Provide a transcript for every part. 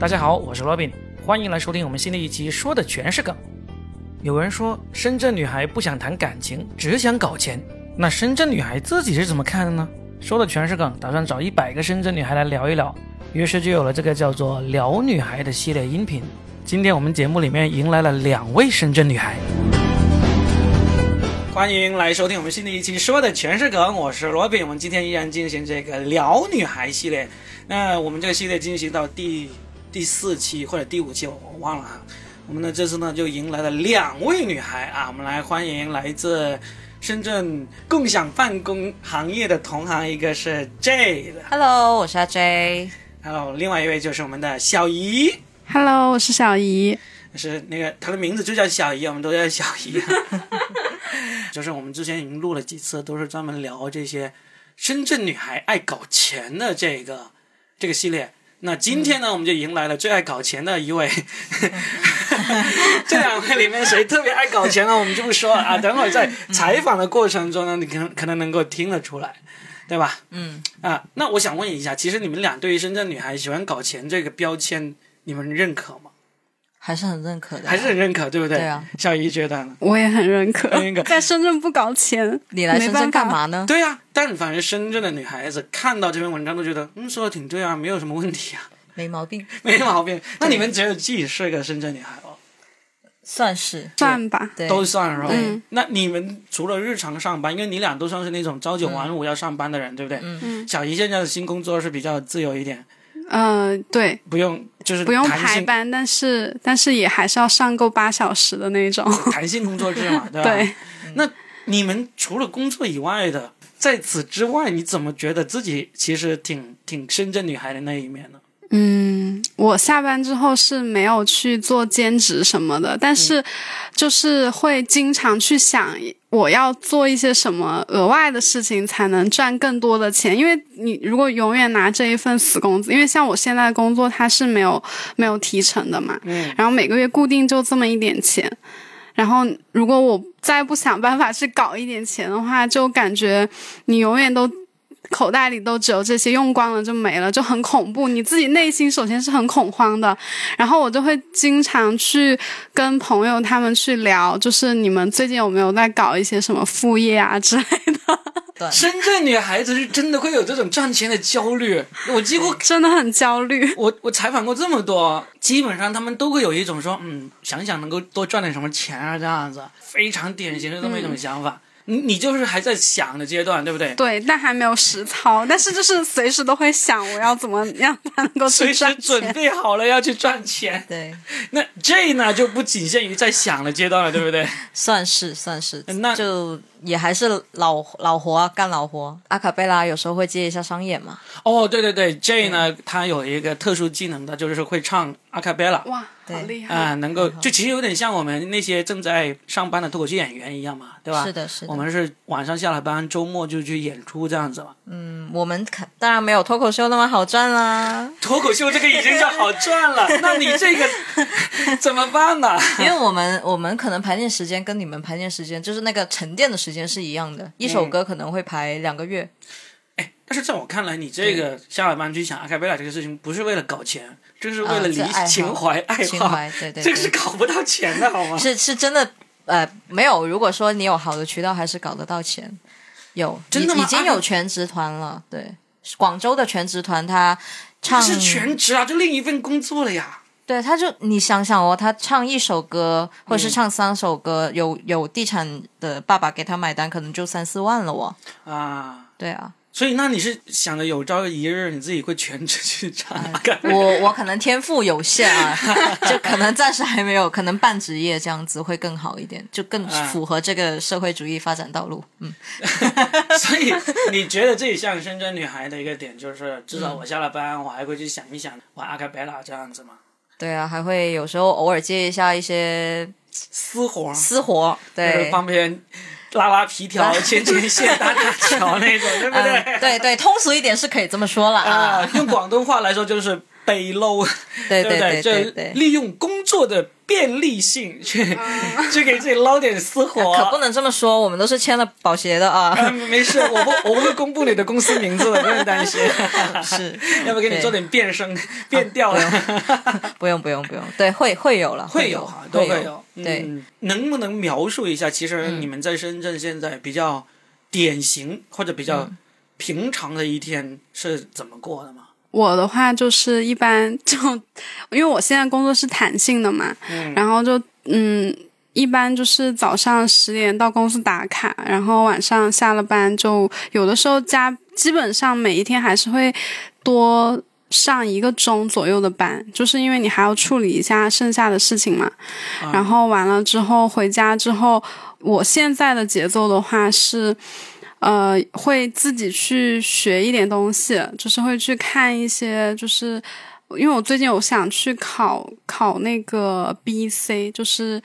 大家好，我是罗宾，欢迎来收听我们新的一期，说的全是梗。有人说深圳女孩不想谈感情，只想搞钱，那深圳女孩自己是怎么看的呢？说的全是梗，打算找一百个深圳女孩来聊一聊，于是就有了这个叫做“聊女孩”的系列音频。今天我们节目里面迎来了两位深圳女孩，欢迎来收听我们新的一期，说的全是梗，我是罗宾。我们今天依然进行这个“聊女孩”系列，那我们这个系列进行到第。第四期或者第五期，我我忘了哈。我们呢这次呢就迎来了两位女孩啊，我们来欢迎来自深圳共享办公行业的同行，一个是 J 的，Hello，我是阿 J。Hello，另外一位就是我们的小姨，Hello，我是小姨。是那个她的名字就叫小姨，我们都叫小姨。就是我们之前已经录了几次，都是专门聊这些深圳女孩爱搞钱的这个这个系列。那今天呢，我们就迎来了最爱搞钱的一位。这两位里面谁特别爱搞钱呢？我们就不说了啊。等会儿在采访的过程中呢，你可能可能能够听得出来，对吧？嗯。啊，那我想问一下，其实你们俩对于深圳女孩喜欢搞钱这个标签，你们认可吗？还是很认可的，还是很认可，对不对？对啊，小姨觉得呢？我也很认可。认可。在深圳不搞钱，你来深圳干嘛呢？对啊，但凡是深圳的女孩子看到这篇文章，都觉得嗯，说的挺对啊，没有什么问题啊，没毛病，没毛病。那你们只有自己是个深圳女孩哦？算是，算吧，都算是吧。那你们除了日常上班，因为你俩都算是那种朝九晚五要上班的人，对不对？嗯嗯。小姨现在的新工作是比较自由一点。嗯，对，不用就是不用排班，但是但是也还是要上够八小时的那种弹性工作制嘛，对吧？对。那你们除了工作以外的，在此之外，你怎么觉得自己其实挺挺深圳女孩的那一面呢？嗯，我下班之后是没有去做兼职什么的，但是就是会经常去想。我要做一些什么额外的事情才能赚更多的钱？因为你如果永远拿这一份死工资，因为像我现在的工作它是没有没有提成的嘛，嗯，然后每个月固定就这么一点钱，然后如果我再不想办法去搞一点钱的话，就感觉你永远都。口袋里都只有这些，用光了就没了，就很恐怖。你自己内心首先是很恐慌的，然后我就会经常去跟朋友他们去聊，就是你们最近有没有在搞一些什么副业啊之类的。深圳女孩子是真的会有这种赚钱的焦虑，我几乎真的很焦虑。我我采访过这么多，基本上他们都会有一种说，嗯，想想能够多赚点什么钱啊，这样子，非常典型的这么一种想法。你你就是还在想的阶段，对不对？对，但还没有实操，但是就是随时都会想，我要怎么样才能够随时准备好了要去赚钱。对，那 J 呢就不仅限于在想的阶段了，对不对？算是算是，那就也还是老老活干老活。阿卡贝拉有时候会接一下商演嘛。哦，对对对，J 呢，他有一个特殊技能的，就是会唱阿卡贝拉。哇。好厉害啊！能够就其实有点像我们那些正在上班的脱口秀演员一样嘛，对吧？是的，是的。我们是晚上下了班，周末就去演出这样子嘛。嗯，我们可当然没有脱口秀那么好赚啦。脱口秀这个已经叫好赚了，那你这个 怎么办呢？因为我们我们可能排练时间跟你们排练时间，就是那个沉淀的时间是一样的，一首歌可能会排两个月。哎，但是在我看来，你这个下了班去想阿卡贝拉这个事情，不是为了搞钱。这是为了理情怀爱好，对对，这个是搞不到钱的好吗？是是真的，呃，没有。如果说你有好的渠道，还是搞得到钱。有，真的吗？已经有全职团了。对，广州的全职团，他唱是全职啊，就另一份工作了呀。对，他就你想想哦，他唱一首歌，或者是唱三首歌，有有地产的爸爸给他买单，可能就三四万了哦。啊，对啊。所以，那你是想着有朝一日你自己会全职去 唱？我我可能天赋有限啊，就可能暂时还没有，可能半职业这样子会更好一点，就更符合这个社会主义发展道路。嗯，所以你觉得自己像深圳女孩的一个点，就是至少我下了班，我还会去想一想玩阿卡贝拉这样子吗？对啊，还会有时候偶尔接一下一些私活，私活，对，方便。拉拉皮条、牵牵线、搭搭桥那种，对不对？对对，通俗一点是可以这么说了啊。用广东话来说就是背篓，对对对对，利用工作的便利性去 去给自己捞点私活。可不能这么说，我们都是签了保协的啊。啊，没事，我不我不会公布你的公司名字的，不用担心。是，要不给你做点变声、变调了？不用不用不用，对，会会有了，会有哈，都会有。对，嗯能不能描述一下？其实你们在深圳现在比较典型或者比较平常的一天是怎么过的吗？我的话就是一般就，因为我现在工作是弹性的嘛，然后就嗯，一般就是早上十点到公司打卡，然后晚上下了班就有的时候加，基本上每一天还是会多上一个钟左右的班，就是因为你还要处理一下剩下的事情嘛。然后完了之后回家之后，我现在的节奏的话是。呃，会自己去学一点东西，就是会去看一些，就是因为我最近有想去考考那个 B C，就是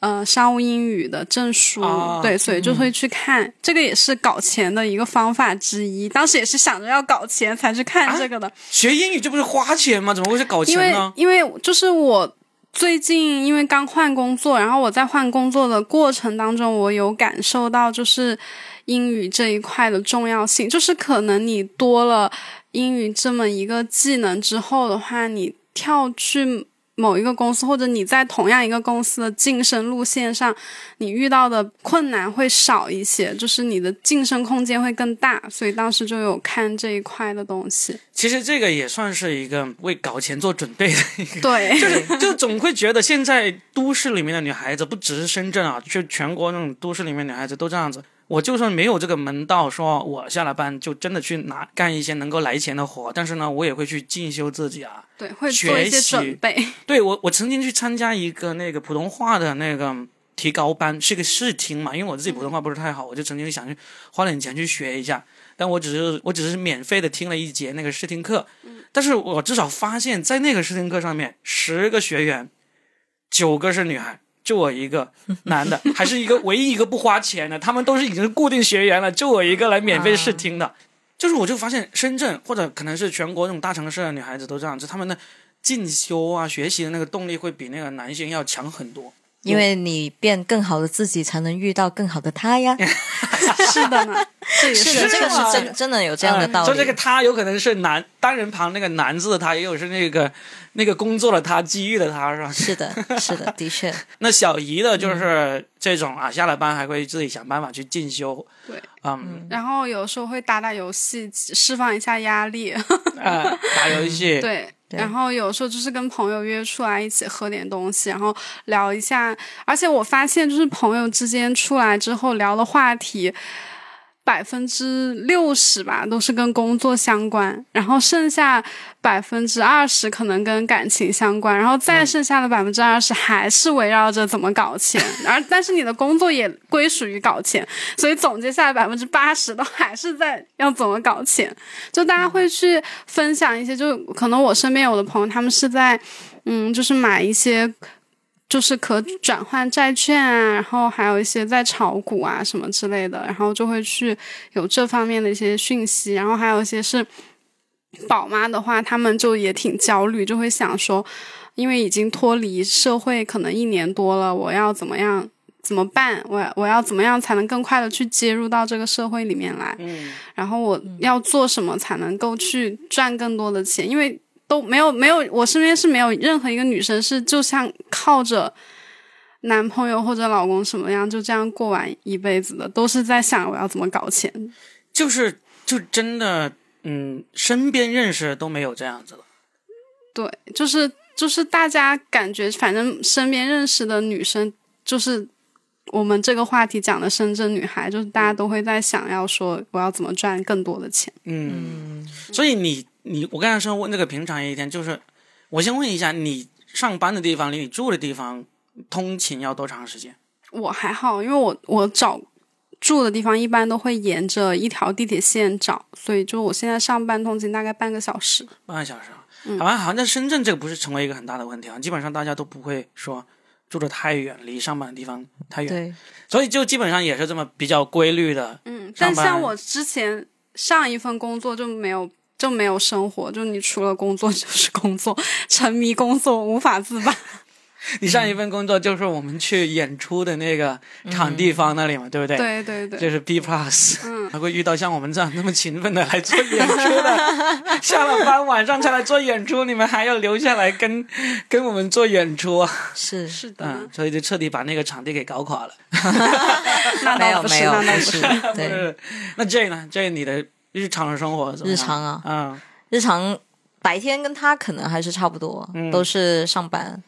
呃商务英语的证书，对，所以就会去看，这个也是搞钱的一个方法之一。当时也是想着要搞钱才去看这个的。学英语这不是花钱吗？怎么会是搞钱呢？因为因为就是我最近因为刚换工作，然后我在换工作的过程当中，我有感受到就是。英语这一块的重要性，就是可能你多了英语这么一个技能之后的话，你跳去某一个公司，或者你在同样一个公司的晋升路线上，你遇到的困难会少一些，就是你的晋升空间会更大。所以当时就有看这一块的东西。其实这个也算是一个为搞钱做准备的一个，对，就是就总会觉得现在都市里面的女孩子，不只是深圳啊，就全国那种都市里面女孩子都这样子。我就算没有这个门道，说我下了班就真的去拿干一些能够来钱的活，但是呢，我也会去进修自己啊，对，会做一些准备。对我，我曾经去参加一个那个普通话的那个提高班，是个试听嘛，因为我自己普通话不是太好，我就曾经想去花点钱去学一下，但我只是我只是免费的听了一节那个试听课，但是我至少发现，在那个试听课上面，十个学员，九个是女孩。就我一个男的，还是一个唯一一个不花钱的，他们都是已经是固定学员了，就我一个来免费试听的。就是我就发现深圳或者可能是全国这种大城市的女孩子都这样子，他们的进修啊、学习的那个动力会比那个男性要强很多。因为你变更好的自己，才能遇到更好的他呀。是的呢，是的，这个是真真的有这样的道理。就这个他有可能是男单人旁那个男字的他，也有是那个那个工作的他、机遇的他，是吧？是的，是的，的确。那小姨的就是这种啊，下了班还会自己想办法去进修。对，嗯。然后有时候会打打游戏，释放一下压力。啊，打游戏。对。然后有时候就是跟朋友约出来一起喝点东西，然后聊一下。而且我发现，就是朋友之间出来之后聊的话题。百分之六十吧，都是跟工作相关，然后剩下百分之二十可能跟感情相关，然后再剩下的百分之二十还是围绕着怎么搞钱，而但是你的工作也归属于搞钱，所以总结下来百分之八十都还是在要怎么搞钱，就大家会去分享一些，就可能我身边有的朋友他们是在，嗯，就是买一些。就是可转换债券啊，然后还有一些在炒股啊什么之类的，然后就会去有这方面的一些讯息，然后还有一些是宝妈的话，他们就也挺焦虑，就会想说，因为已经脱离社会可能一年多了，我要怎么样怎么办？我我要怎么样才能更快的去接入到这个社会里面来？嗯，然后我要做什么才能够去赚更多的钱？因为都没有没有，我身边是没有任何一个女生是就像靠着男朋友或者老公什么样就这样过完一辈子的，都是在想我要怎么搞钱。就是就真的，嗯，身边认识都没有这样子的。对，就是就是大家感觉，反正身边认识的女生，就是我们这个话题讲的深圳女孩，就是大家都会在想要说我要怎么赚更多的钱。嗯，所以你。你我刚才说问那个平常一天，就是我先问一下，你上班的地方离你住的地方通勤要多长时间？我还好，因为我我找住的地方一般都会沿着一条地铁线找，所以就我现在上班通勤大概半个小时。半个小时嗯，好吧好像在深圳这个不是成为一个很大的问题啊，基本上大家都不会说住的太远，离上班的地方太远，对，所以就基本上也是这么比较规律的。嗯，但像我之前上一份工作就没有。就没有生活，就你除了工作 就是工作，沉迷工作无法自拔。你上一份工作就是我们去演出的那个场地方那里嘛，对不对？对对对，就是 B plus，嗯，还会遇到像我们这样那么勤奋的来做演出的，下了班晚上才来做演出，你们还要留下来跟跟我们做演出啊？是是的，嗯，所以就彻底把那个场地给搞垮了。那没有倒不是，没有不那倒不是。是，对，是那 J 呢？J 你的日常的生活怎么样？日常啊？嗯。日常白天跟他可能还是差不多，嗯。都是上班。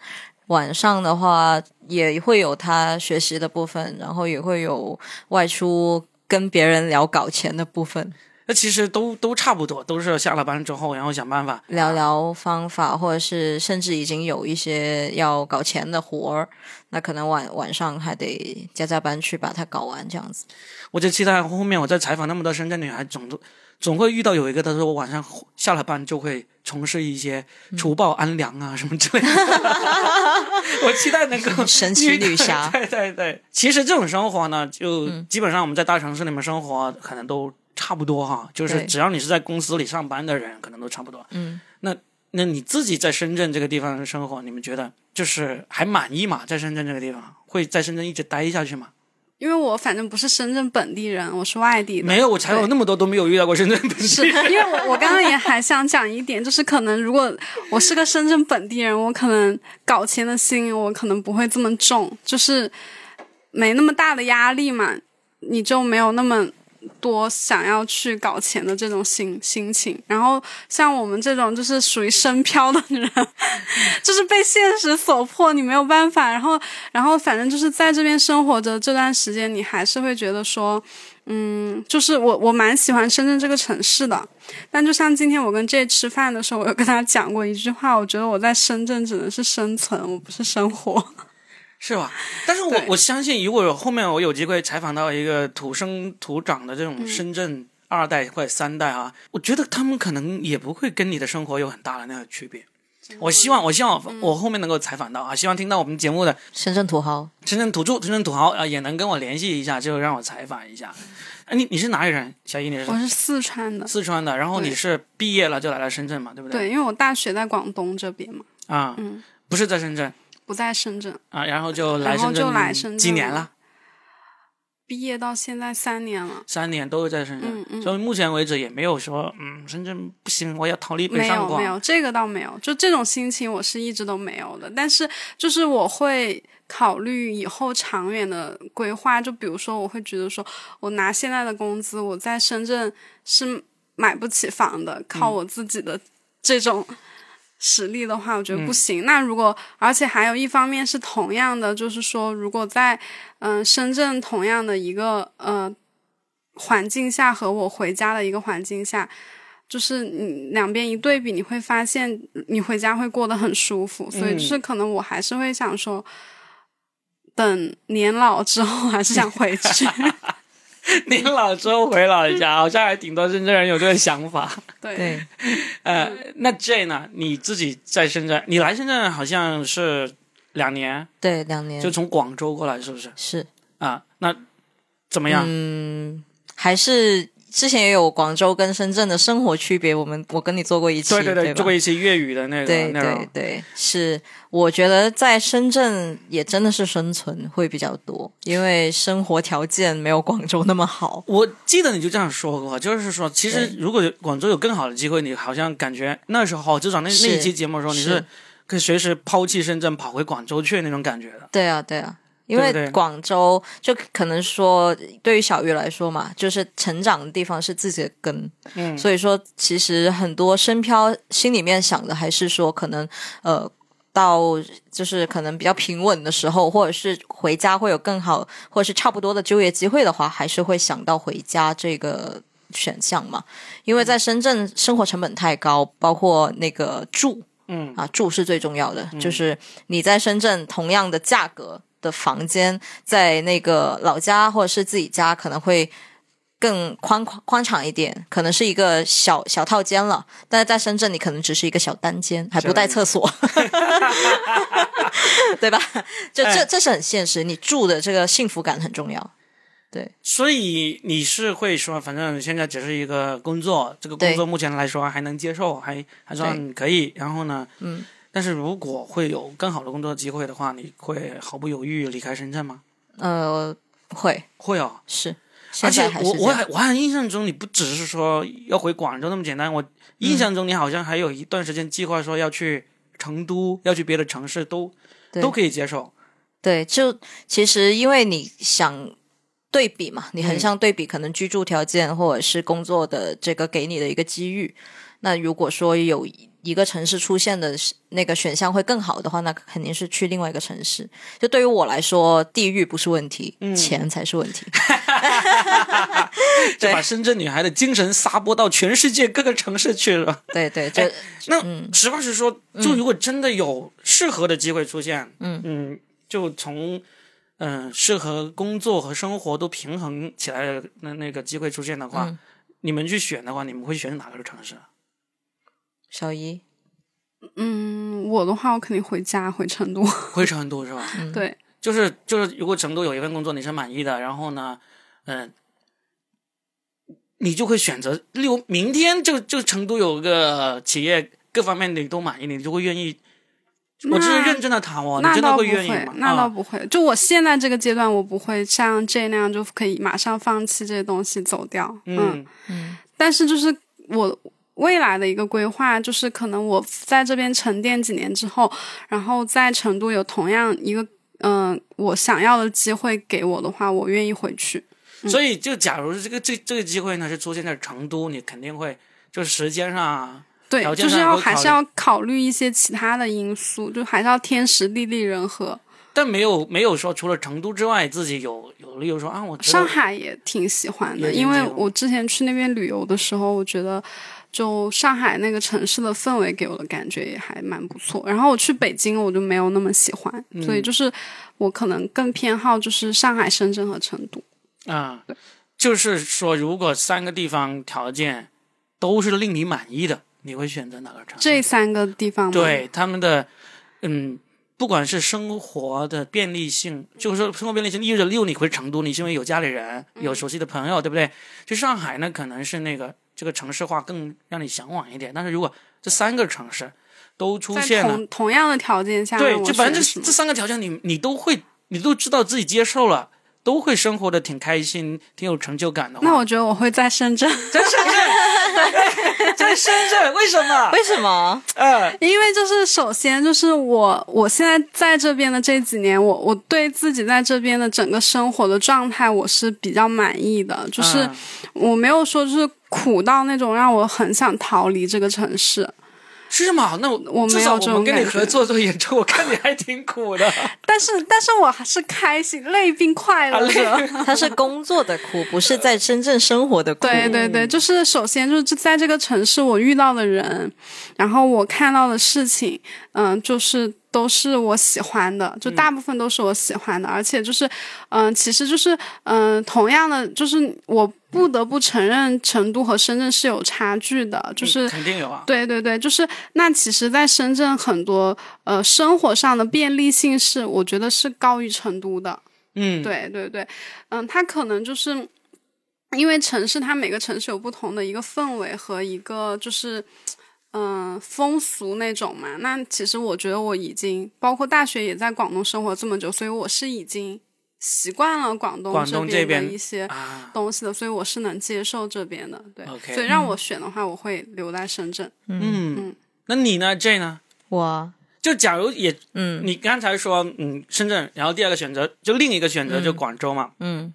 晚上的话也会有他学习的部分，然后也会有外出跟别人聊搞钱的部分，那其实都都差不多，都是下了班之后，然后想办法聊聊方法，或者是甚至已经有一些要搞钱的活儿，那可能晚晚上还得加加班去把它搞完，这样子。我就期待后面我在采访那么多深圳女孩，总都总会遇到有一个，她说我晚上下了班就会从事一些除暴安良啊、什么之类的。我期待能够 神奇女侠对对对，其实这种生活呢，就基本上我们在大城市里面生活可能都差不多哈，就是只要你是在公司里上班的人，可能都差不多。嗯，那那你自己在深圳这个地方生活，你们觉得就是还满意吗？在深圳这个地方，会在深圳一直待下去吗？因为我反正不是深圳本地人，我是外地的。没有，我采访对那么多都没有遇到过深圳本地是。因为我我刚刚也还想讲一点，就是可能如果我是个深圳本地人，我可能搞钱的心我可能不会这么重，就是没那么大的压力嘛，你就没有那么多想要去搞钱的这种心心情。然后像我们这种就是属于深漂的人，就是被现实所迫，你没有办法。然后然后反正就是在这边生活着这段时间，你还是会觉得说。嗯，就是我我蛮喜欢深圳这个城市的，但就像今天我跟 J 吃饭的时候，我有跟他讲过一句话，我觉得我在深圳只能是生存，我不是生活。是吧？但是我我相信，如果后面我有机会采访到一个土生土长的这种深圳二代或者三代啊，我觉得他们可能也不会跟你的生活有很大的那个区别。我希望，我希望我后面能够采访到啊，希望听到我们节目的深圳土豪，深圳土著、深圳土豪啊，也能跟我联系一下，就让我采访一下。哎，你你是哪里人？小姨你是我是四川的，四川的，然后你是毕业了就来了深圳嘛，对不对？对，因为我大学在广东这边嘛，啊，嗯不是在深圳不在深圳，啊，然后就来深圳，然后就来深圳几年了？毕业到现在三年了，三年都是在深圳，嗯嗯所以目前为止也没有说，嗯，深圳不行，我要逃离北没上广。有没有，这个倒没有，就这种心情我是一直都没有的。但是就是我会考虑以后长远的规划，就比如说我会觉得说，我拿现在的工资，我在深圳是买不起房的，靠我自己的这种。实力的话，我觉得不行。那如果，而且还有一方面是同样的，就是说，如果在嗯、深圳同样的一个呃环境下和我回家的一个环境下，就是你两边一对比，你会发现你回家会过得很舒服。所以就是可能我还是会想说，等年老之后还是想回去。年老之后回老家，好像还挺多深圳人有这个想法。对，对，呃，那 J 呢？你自己在深圳，你来深圳好像是两年，对，两年就从广州过来，是不是？是，啊，那怎么样？嗯，还是之前也有广州跟深圳的生活区别，我们我跟你做过一期，对对对吧，做过一期粤语的那个对对。对，是，我觉得在深圳也真的是生存会比较多，因为生活条件没有广州那么好。我记得你就这样说过，就是说，其实如果广州有更好的机会，你好像感觉那时候至少那那一期节目的时候，你是是可以随时抛弃深圳跑回广州去那种感觉的。对啊，对啊。因为广州就可能说，对于小鱼来说嘛，就是成长的地方是自己的根，嗯，所以说其实很多深漂心里面想的还是说，可能呃到就是可能比较平稳的时候，或者是回家会有更好，或者是差不多的就业机会的话，还是会想到回家这个选项嘛。因为在深圳生活成本太高，包括那个住，嗯啊，住是最重要的，就是你在深圳同样的价格的房间，在那个老家或者是自己家可能会。更宽宽宽敞一点，可能是一个小小套间了，但是在深圳你可能只是一个小单间，还不带厕所，对吧？就这哎这是很现实，你住的这个幸福感很重要。对，所以你是会说，反正现在只是一个工作，这个工作目前来说还能接受，还还算可以。然后呢，嗯，但是如果会有更好的工作机会的话，你会毫不犹豫离开深圳吗？呃，会会哦，是，而且我我还我还印象中你不只是说要回广州那么简单，我印象中你好像还有一段时间计划说要去成都，要去别的城市，都都可以接受。对，就其实因为你想对比嘛，你嗯很想对比可能居住条件或者是工作的这个给你的一个机遇。那如果说有一个城市出现的那个选项会更好的话，那肯定是去另外一个城市。就对于我来说，地域不是问题，嗯钱才是问题。就把深圳女孩的精神撒播到全世界各个城市去了。对对，就、那嗯实话实说，就如果真的有适合的机会出现，嗯嗯，就从嗯、呃适合工作和生活都平衡起来的那那个机会出现的话，嗯你们去选的话，你们会选哪个城市？小姨，嗯，我的话我肯定回家回成都。回成都是吧？对，就是就是，如果成都有一份工作你是满意的，然后呢，嗯、你就会选择，例如明天就就成都有个企业各方面你都满意，你就会愿意。我这是那认真的谈哦，你真的那倒不愿意吗？那倒啊不会。就我现在这个阶段，我不会像这那样就可以马上放弃这些东西走掉。嗯但是就是我未来的一个规划，就是可能我在这边沉淀几年之后，然后在成都有同样一个嗯、我想要的机会给我的话，我愿意回去。所以就假如这个这这个机会呢是出现在成都，你肯定会就是时间上啊，对就是要还是要考虑一些其他的因素，就还是要天时地利人和。但没有没有说除了成都之外，自己有有理由说啊，我上海也挺喜欢的，因为我之前去那边旅游的时候，我觉得就上海那个城市的氛围给我的感觉也还蛮不错。然后我去北京，我就没有那么喜欢，嗯所以就是我可能更偏好就是上海、深圳和成都。啊，就是说，如果三个地方条件都是令你满意的，你会选择哪个城市？这三个地方吗？对他们的，嗯，不管是生活的便利性，就是说生活便利性，意味着，六你回成都，你是因为有家里人、有熟悉的朋友，对不对？去上海呢，可能是那个这个城市化更让你向往一点。但是如果这三个城市都出现了，同同样的条件下，对，就反正这这三个条件你，你都会，你都知道自己接受了。都会生活的挺开心，挺有成就感的话。那我觉得我会在深圳，在深圳，在深圳，为什么？为什么？嗯，因为就是首先就是我我现在在这边的这几年，我我对自己在这边的整个生活的状态我是比较满意的，就是嗯我没有说就是苦到那种让我很想逃离这个城市。是吗？那我我没至少有这种我们跟你合作做演出，我 看你还挺苦的。但是但是我还是开心，累并快乐着。他 是工作的苦，不是在深圳生活的苦。对对对，就是首先就是在这个城市我遇到的人，然后我看到的事情，嗯、就是都是我喜欢的，就大部分都是我喜欢的，而且就是，嗯、其实就是，嗯、同样的，就是我不得不承认，成都和深圳是有差距的，就是。肯定有啊。对对对，就是那其实，在深圳很多呃生活上的便利性是，我觉得是高于成都的。嗯，对对对，嗯，它可能就是因为城市，它每个城市有不同的一个氛围和一个就是嗯风俗那种嘛。那其实我觉得我已经包括大学也在广东生活这么久，所以我是已经习惯了广东广东这边的一些啊，东西的，所以我是能接受这边的。对所以让我选的话，我会留在深圳。嗯，那你呢，J 呢？我就假如也，嗯你刚才说，嗯，深圳，然后第二个选择就另一个选择就广州嘛，嗯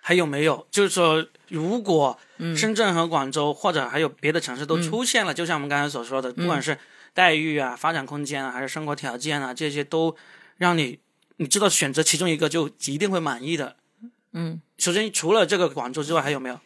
还有没有？就是说，如果深圳和广州或者还有别的城市都出现了，就像我们刚才所说的，不管是待遇啊、发展空间啊，还是生活条件啊，这些都让你你知道选择其中一个就一定会满意的。嗯，首先除了这个广州之外，还有没有？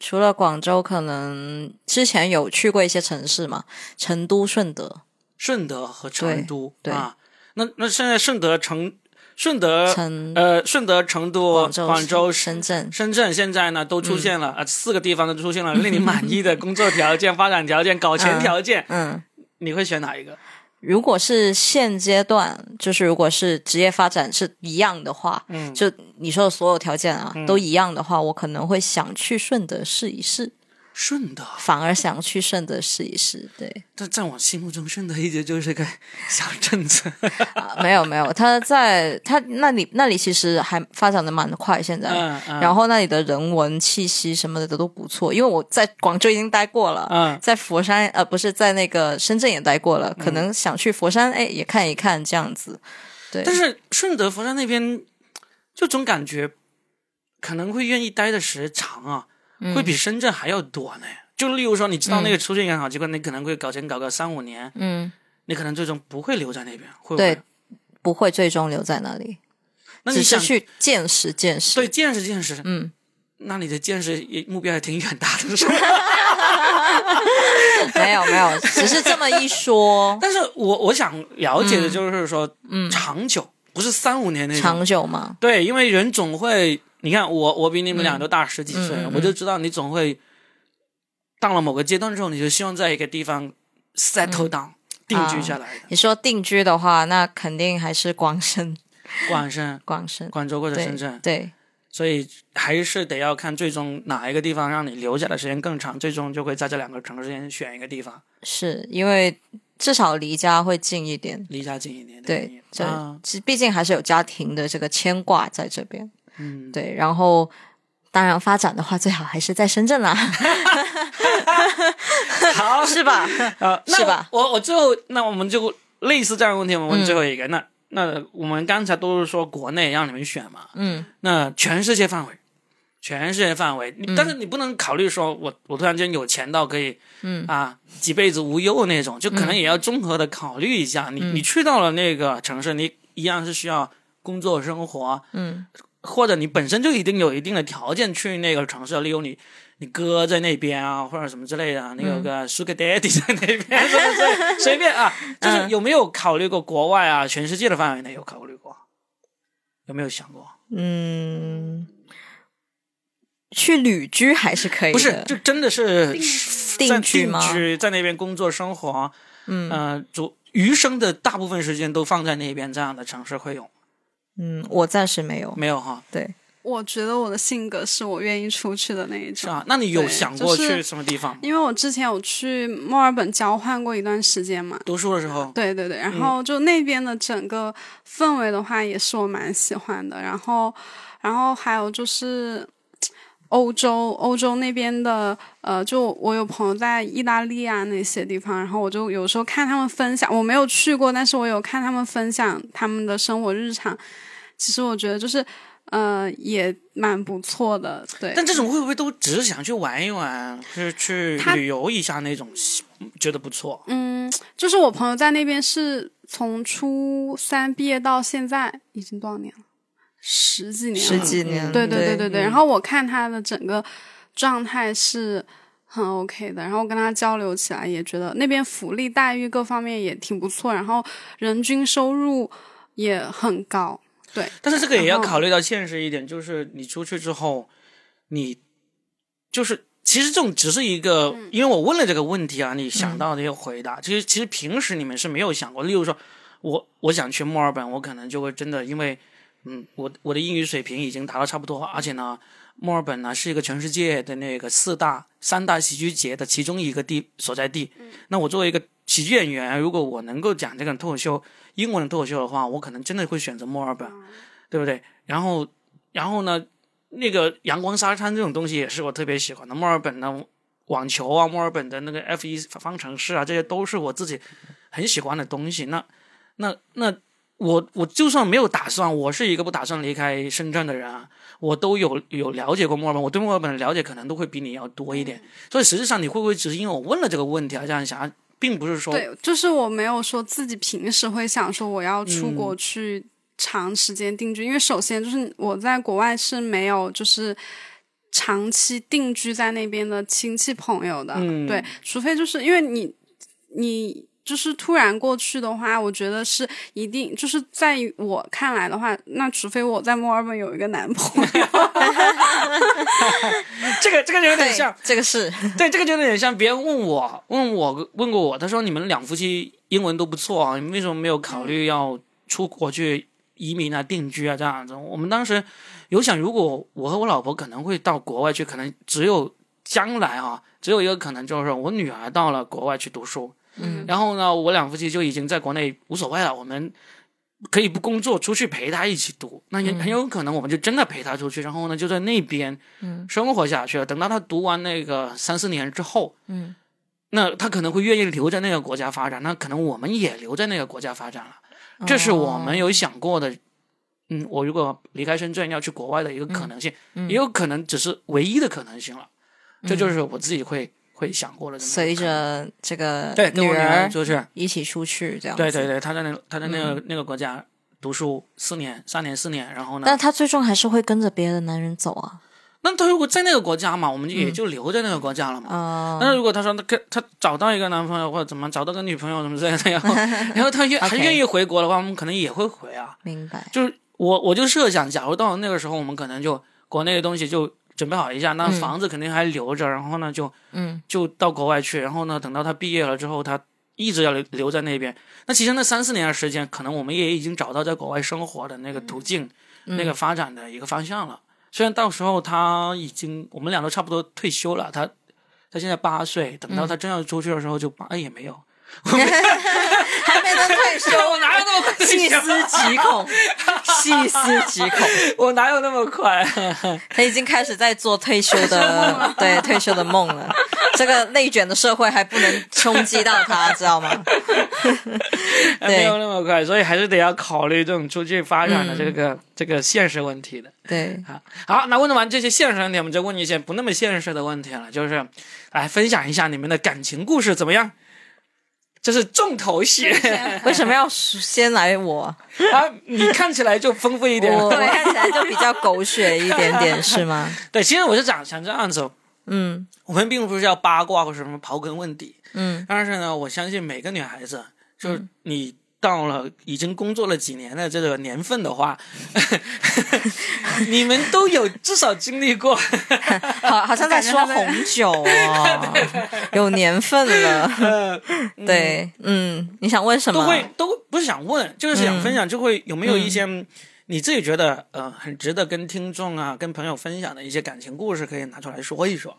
除了广州，可能之前有去过一些城市嘛，成都、顺德、顺德和成都对对啊，那那现在顺德、成顺德成呃顺德、成都、广州、广州、深圳。深圳现在呢都出现嗯了、呃四个地方都出现了令你满意的工作条件、发展条件、搞钱条件，嗯，你会选哪一个？如果是现阶段，就是如果是职业发展是一样的话，嗯就你说的所有条件啊、都一样的话，我可能会想去顺德试一试。顺德，反而想去顺德试一试。对，但在我心目中，顺德一直就是个 小镇子。啊没有没有，他在他那里那里其实还发展的蛮快，现在。嗯嗯，然后那里的人文气息什么的都不错，因为我在广州已经待过了，嗯在佛山呃不是在那个深圳也待过了，可能想去佛山哎也看一看这样子。对，但是顺德、佛山那边，就总感觉可能会愿意待的时长啊，嗯会比深圳还要短呢。就例如说，你知道那个出境养老机构，你可能会搞钱搞个三五年，嗯你可能最终不会留在那边，会不对会？不会最终留在那里，那你是去见识见识。对见识见识，嗯，那你的见识也目标也挺远大的，是吧？没有没有，只是这么一说，但是我我想了解的就是说，嗯，长久不是三五年那种，长久吗，对，因为人总会，你看我我比你们俩都大十几岁，我就知道你总会到了某个阶段之后，你就希望在一个地方 settle down、定居下来的。你说定居的话，那肯定还是广深，广深、广深，广州或者深圳，对，所以还是得要看最终哪一个地方让你留下的时间更长，最终就会在这两个城市之间选一个地方是因为至少离家会近一点。离家近一点对因。，这啊，其毕竟还是有家庭的这个牵挂在这边。嗯，对，然后当然发展的话，最好还是在深圳啦 好，是吧？啊，那是吧？我我最后，那我们就类似这样的问题，我们问嗯最后一个。那那我们刚才都是说国内让你们选嘛，嗯，那全世界范围，全世界范围，你但是你不能考虑说我我突然间有钱到可以，嗯。啊几辈子无忧的那种，就可能也要综合的考虑一下。你你去到了那个城市，你一样是需要工作生活，嗯，或者你本身就一定有一定的条件去那个城市，例如你。你哥在那边啊，或者什么之类的啊，你有个 Sugar Daddy 在那边，什么之类，随便啊，就是有没有考虑过国外啊，全世界的范围内有考虑过？有没有想过？嗯，去旅居还是可以的，不是，就真的是定在居吗定居在那边工作生活，嗯呃，主余生的大部分时间都放在那边，这样的城市会有嗯，我暂时没有。没有哈？对，我觉得我的性格是我愿意出去的那一种。是啊，那你有想过去什么地方吗？因为我之前有去墨尔本交换过一段时间嘛，读书的时候，对对对，然后就那边的整个氛围的话，也是我蛮喜欢的。然后，然后还有就是欧洲，欧洲那边的，呃，就我有朋友在意大利啊那些地方，然后我就有时候看他们分享，我没有去过，但是我有看他们分享他们的生活日常。其实我觉得就是，呃，也蛮不错的，对。但这种会不会都只是想去玩一玩，是去旅游一下那种，觉得不错？嗯，就是我朋友在那边是从初三毕业到现在，已经多少年了？十几年了。十几年，对对对对对对。然后我看他的整个状态是很 OK 的，然后跟他交流起来也觉得那边福利待遇各方面也挺不错，然后人均收入也很高。对，但是这个也要考虑到现实一点，就是你出去之后，你就是其实这种只是一个，嗯因为我问了这个问题啊，你想到的一个回答，其实其实平时你们是没有想过，例如说我我想去墨尔本，我可能就会真的因为嗯，我我的英语水平已经达到差不多，而且呢。墨尔本呢是一个全世界的那个四大三大喜剧节的其中一个地所在地。那我作为一个喜剧演员，如果我能够讲这个脱口秀英文的脱口秀的话，我可能真的会选择墨尔本，对不对？然后，然后呢，那个阳光沙滩这种东西也是我特别喜欢的。墨尔本的网球啊，墨尔本的那个 F 一方程式啊，这些都是我自己很喜欢的东西。那，那，那我我就算没有打算，我是一个不打算离开深圳的人啊，我都有有了解过墨尔本，我对墨尔本的了解可能都会比你要多一点。所以实际上，你会不会只是因为我问了这个问题而这样想，并不是说对，就是我没有说自己平时会想说我要出国嗯去长时间定居，因为首先就是我在国外是没有就是长期定居在那边的亲戚朋友的，嗯对，除非就是因为你你。就是突然过去的话，我觉得是一定，就是在我看来的话，那除非我在墨尔本有一个男朋友 这个这个就有点像，这个是 对，这个就有点像别人问我，问我问过我，他说你们两夫妻英文都不错啊，你们为什么没有考虑要出国去移民啊、定居啊这样子？我们当时有想，如果我和我老婆可能会到国外去，可能只有将来啊，只有一个可能，就是我女儿到了国外去读书，嗯，然后呢，我两夫妻就已经在国内无所谓了，我们可以不工作，出去陪他一起读。那也很有可能，我们就真的陪他出去，然后呢，就在那边生活下去了。等到他读完那个三四年之后，嗯，那他可能会愿意留在那个国家发展，那可能我们也留在那个国家发展了。这是我们有想过的。嗯，我如果离开深圳要去国外的一个可能性，也有可能只是唯一的可能性了。这就是我自己会会想过的这么一个随。着这个对跟我女儿儿出去，一起出去这样。对对对，他在那他在那个、那个国家读书四年，三年四年，然后呢，但他最终还是会跟着别的男人走啊。那他如果在那个国家嘛，我们也就留在那个国家了嘛。啊、但是如果他说他跟他找到一个男朋友或者怎么找到个女朋友什么之类的，然后 然后他愿还愿意回国的话，我们可能也会回啊。明白。就是我我就设想，假如到了那个时候，我们可能就国内的东西就准备好一下，那房子肯定还留着，然后呢就嗯。就到国外去，然后呢等到他毕业了之后，他一直要留留在那边。那其实那三四年的时间，可能我们也已经找到在国外生活的那个途径，那个发展的一个方向了。虽然到时候他已经我们俩都差不多退休了，他他现在八岁，等到他真要出去的时候就八也没有，还没能退休，我哪有那么快细？思极恐，细思极恐。我哪有那么快？他已经开始在做退休的 对退休的梦了。这个内卷的社会还不能冲击到他，知道吗？没有那么快，所以还是得要考虑这种出去发展的这个、这个现实问题的。对，好，好，那问完这些现实问题，我们就问一些不那么现实的问题了，就是来分享一下你们的感情故事怎么样？这是重头戏 为什么要先来我？啊！你看起来就丰富一点。我我看起来就比较狗血一点点，是吗？对，其实我是想想这样子，嗯我们并不是要八卦或者什么刨根问底，嗯但是呢，我相信每个女孩子，就是你到了已经工作了几年的这个年份的话，你们都有至少经历过。好，好像在说红酒哦，有年份了。对，嗯，你想问什么？都会都不是想问，就是想分享，就会有没有一些你自己觉得呃很值得跟听众啊、跟朋友分享的一些感情故事，可以拿出来说一说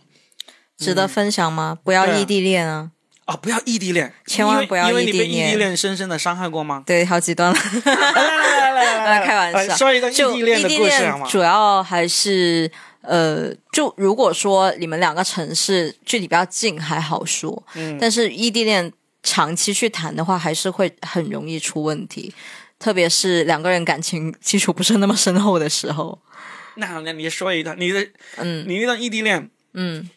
值得分享吗？不要异地恋啊！啊！不要异地恋，千万不要因为因为你被异地恋异地恋深深的伤害过吗？对，好极端了。来来来来来开玩笑说一个异地恋的故事好吗？主要还是呃，就如果说你们两个城市距离比较近还好说，嗯但是异地恋长期去谈的话，还是会很容易出问题。特别是两个人感情基础不是那么深厚的时候，那那你说一段你的嗯你那段异地恋，嗯，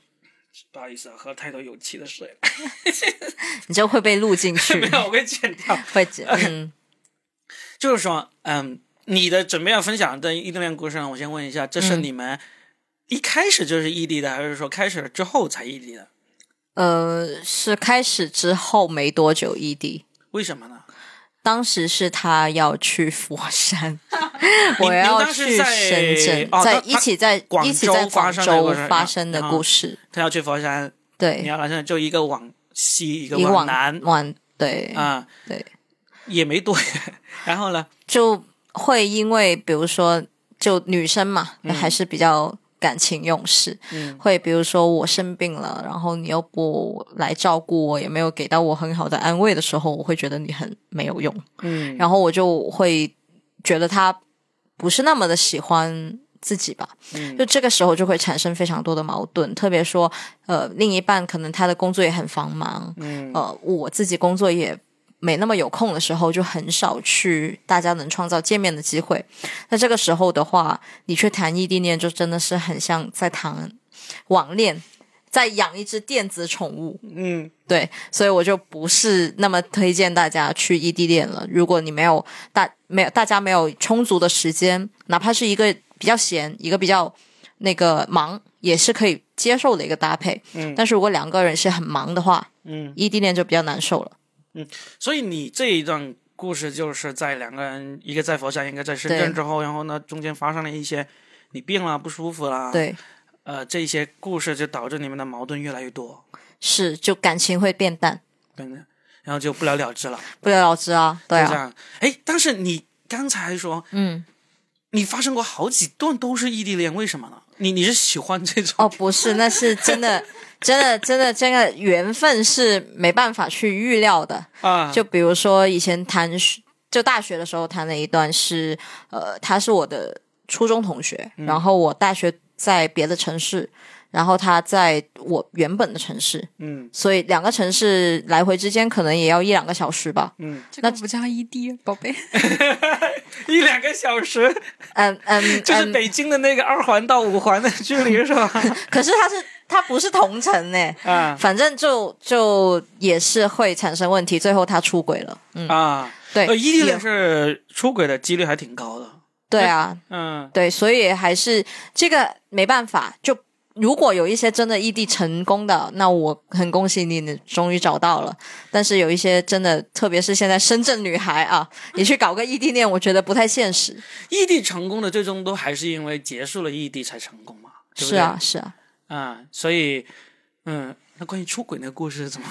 不好意思啊，喝太多有气的水了，你就会被录进去 没，有我会剪掉。会嗯就是说，嗯，你的准备要分享的异地恋故事呢，我先问一下，这是嗯你们一开始就是异地的，还是说开始了之后才异地的？呃，是开始之后没多久异地。为什么呢？当时是他要去佛山，你 我要去深圳，哦在一起在广一起在州发广州生的故事发生的故事，他要去佛山，对。你，要来深圳，就一个往西，一个一个往南。往对啊，对，也没多远。然后呢，就会因为比如说就女生嘛，还是比较感情用事，嗯。会比如说我生病了，然后你又不来照顾我，也没有给到我很好的安慰的时候，我会觉得你很没有用，嗯。然后我就会觉得他不是那么的喜欢自己吧，嗯。就这个时候就会产生非常多的矛盾，特别说，呃，另一半可能他的工作也很繁忙，嗯。呃，我自己工作也没那么有空的时候，就很少去大家能创造见面的机会。那这个时候的话，你去谈异地恋，就真的是很像在谈网恋，在养一只电子宠物。嗯对，所以我就不是那么推荐大家去异地恋了。如果你没有大没有大家没有充足的时间，哪怕是一个比较闲，一个比较那个忙，也是可以接受的一个搭配。嗯但是如果两个人是很忙的话，嗯，异地恋就比较难受了。嗯所以你这一段故事就是在两个人，一个在佛山，一个在深圳之后，然后呢，中间发生了一些你病了、不舒服啦，，对，呃，这些故事就导致你们的矛盾越来越多，是就感情会变淡，真的，然后就不了了之了，不了了之啊。对啊，就这样。哎，但是你刚才说嗯你发生过好几段都是异地恋，为什么呢？你你是喜欢这种？哦，不是，那是真的，真的，真的，这个缘分是没办法去预料的。啊，就比如说以前谈，就大学的时候谈了一段是，呃，他是我的初中同学，然后我大学在别的城市，然后他在我原本的城市，嗯所以两个城市来回之间可能也要一两个小时吧。嗯，这个不叫异地，宝贝。一两个小时，嗯嗯，就是嗯北京的那个二环到五环的距离是吧？可是他是他不是同城呢，啊反正就就也是会产生问题，最后他出轨了。嗯，啊，对呃，异地是出轨的几率还挺高的。对啊，嗯对，所以还是这个没办法。就如果有一些真的异地成功的，那我很恭喜你，你终于找到了。但是有一些真的，特别是现在深圳女孩啊，你去搞个异地恋，我觉得不太现实。异地成功的最终都还是因为结束了异地才成功嘛，对不对？是啊，是啊。啊，所以嗯，那关于出轨那个故事是怎么？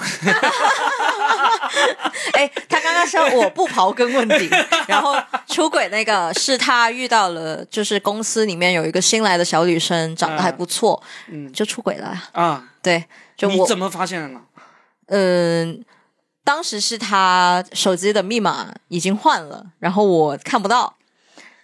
哎，他刚刚说我不刨根问底，然后出轨那个是他遇到了，就是公司里面有一个新来的小女生，长得还不错，嗯就出轨了。啊，对，就我你怎么发现的呢？嗯，当时是他手机的密码已经换了，然后我看不到。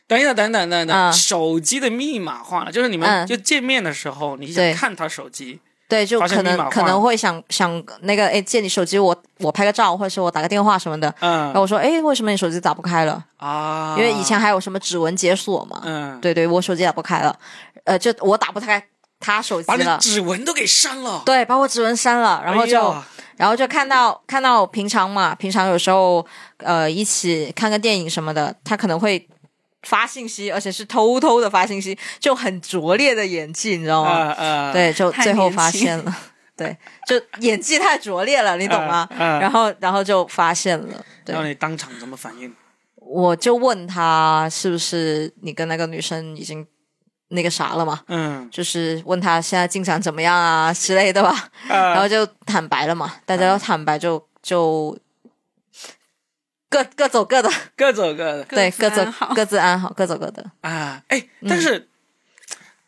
等一下，等等等等，嗯手机的密码换了，就是你们嗯就见面的时候，你想看他手机对，就可能可能会想想那个，哎，借你手机，我我拍个照，或者是我打个电话什么的。嗯然后嗯我说，哎，为什么你手机打不开了？啊，因为以前还有什么指纹解锁嘛。嗯，对对，我手机打不开了，呃，就我打不开他手机了。指纹都给删了，对，把我指纹删了，然后就、哎然后就看到看到平常嘛，平常有时候呃一起看个电影什么的，他可能会发信息，而且是偷偷的发信息，就很拙劣的演技，你知道吗？啊啊，对，就最后发现了，对，就演技太拙劣了，你懂吗？嗯嗯然后然后就发现了，对然，后你当场怎么反应？我就问他是不是你跟那个女生已经那个啥了嘛？嗯，就是问他现在进展怎么样啊之类的吧。然啊后就坦白了嘛，大家都坦白就就各各走各的，各走各的对，各走自好各自安好，各走各的。啊，哎，嗯但是。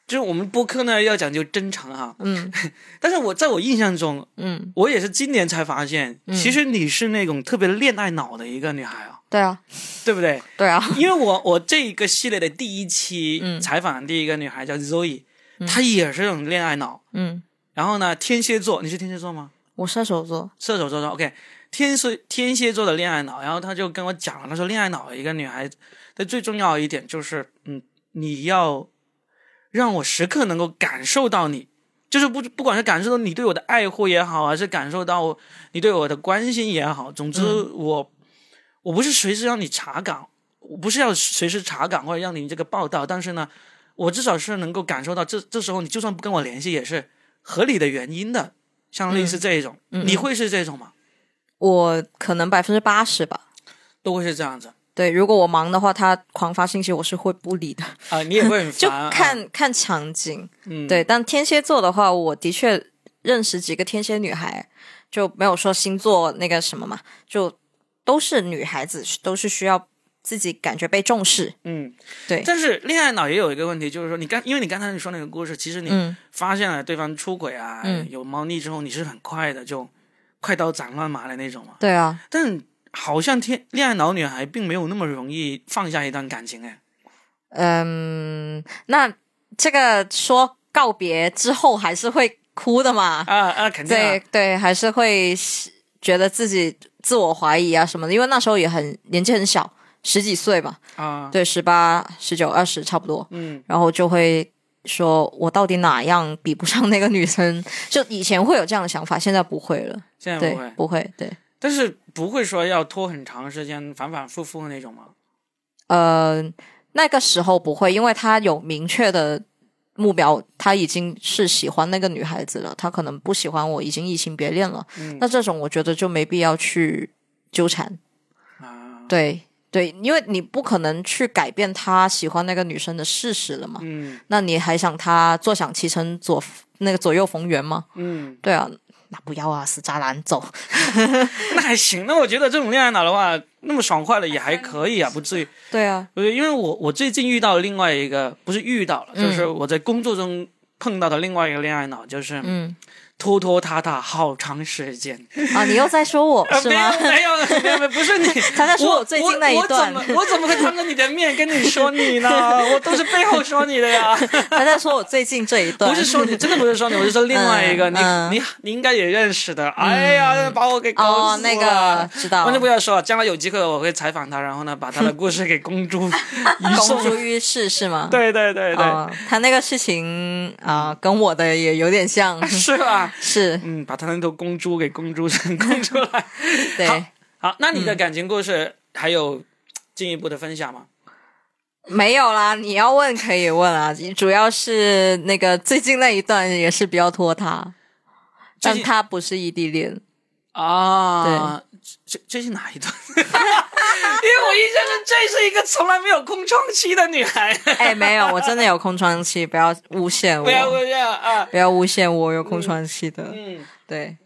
就是我们播客呢要讲究真诚哈，嗯 但是我在我印象中，嗯，我也是今年才发现，其实你是那种特别恋爱脑的一个女孩啊，对啊，对不对？对啊，因为我我这一个系列的第一期嗯采访的第一个女孩叫 Zoe，、她也是这种恋爱脑。嗯，然后呢，天蝎座，你是天蝎座吗？我射手座，射手座的 OK，天蝎天蝎座的恋爱脑，然后他就跟我讲了，他说恋爱脑一个女孩，她最重要的一点就是，嗯，你要让我时刻能够感受到你，就是不不管是感受到你对我的爱护也好，还是感受到你对我的关心也好，总之我、我不是随时让你查岗，我不是要随时查岗或者让你这个报道，但是呢，我至少是能够感受到这这时候你就算不跟我联系也是合理的原因的，像类似这一种，你会是这种吗？我可能百分之八十吧。都会是这样子对，如果我忙的话，他狂发信息，我是会不理的，啊，你也会很 就烦啊，看、看场景。嗯，对，但天蝎座的话，我的确认识几个天蝎女孩，就没有说星座那个什么嘛，就都是女孩子，都是需要自己感觉被重视。嗯，对，但是恋爱脑也有一个问题，就是说你刚，因为你刚才你说那个故事，其实你嗯发现了对方出轨啊，嗯有猫腻之后，你是很快的就快刀斩乱麻的那种嘛。对啊，但好像天恋爱脑女孩并没有那么容易放下一段感情哎。嗯，那这个说告别之后还是会哭的嘛？啊啊，肯定啊。对对，还是会觉得自己自我怀疑啊什么的，因为那时候也很年纪很小，十几岁吧，啊，对，十八、十九、二十差不多，嗯。然后就会说我到底哪样比不上那个女生？就以前会有这样的想法，现在不会了，现在不会，，不会，对，但是不会说要拖很长时间，反反复复的那种吗？呃，那个时候不会，因为他有明确的目标，他已经是喜欢那个女孩子了，他可能不喜欢我，已经移情别恋了。嗯那这种我觉得就没必要去纠缠。啊，对对，因为你不可能去改变他喜欢那个女生的事实了嘛。嗯那你还想他坐享其成左那个左右逢源吗？嗯，对啊，那不要啊，死渣男，走。那还行。那我觉得这种恋爱脑的话，那么爽快了也还可以啊，不至于。对啊，因为我我最近遇到另外一个，不是遇到了，就是我在工作中碰到的另外一个恋爱脑，就是嗯拖拖沓沓好长时间。啊，你又在说我呃是吗？没有没有没有不是你，他在说我最近那一段我我怎么我怎么会当着你的面跟你说你呢？我都是背后说你的呀。他在说我最近这一段，不是说你，真的不是说你，我是说另外一个，你你你应该也认识的。哎呀，把我给搞哦，死那个知道完全不要说了，将来有机会我会采访他，然后呢，把他的故事给公诸于公。诸于世是吗？对对对对，哦，他那个事情啊、跟我的也有点像，是吧？是嗯，把他那头公猪给公猪 公出来。对。好好，那你的嗯感情故事还有进一步的分享吗？没有啦，你要问可以问啊，主要是那个最近那一段也是比较拖沓，但他不是异地恋，啊，这这是哪一段？因为我印象中这是一个从来没有空窗期的女孩。哎，没有，我真的有空窗期，不要诬陷我，不要诬陷啊！不要诬陷我有空窗期的，嗯，对，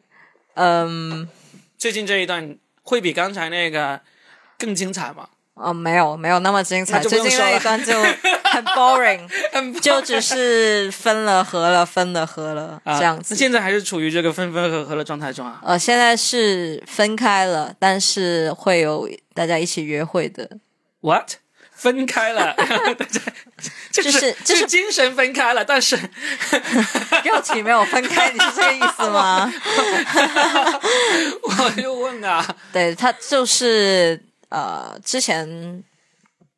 嗯，最近这一段会比刚才那个更精彩吗？哦，没有，没有那么精彩，最近那一段就很 boring，很就只是分了合了，分了合了、啊这样子。现在还是处于这个分分合合的状态中啊。呃，现在是分开了，但是会有大家一起约会的。What？分开了，就 就是就是精神分开了，但是肉体没有分开，你是这个意思吗？我就问啊，对他就是呃，之前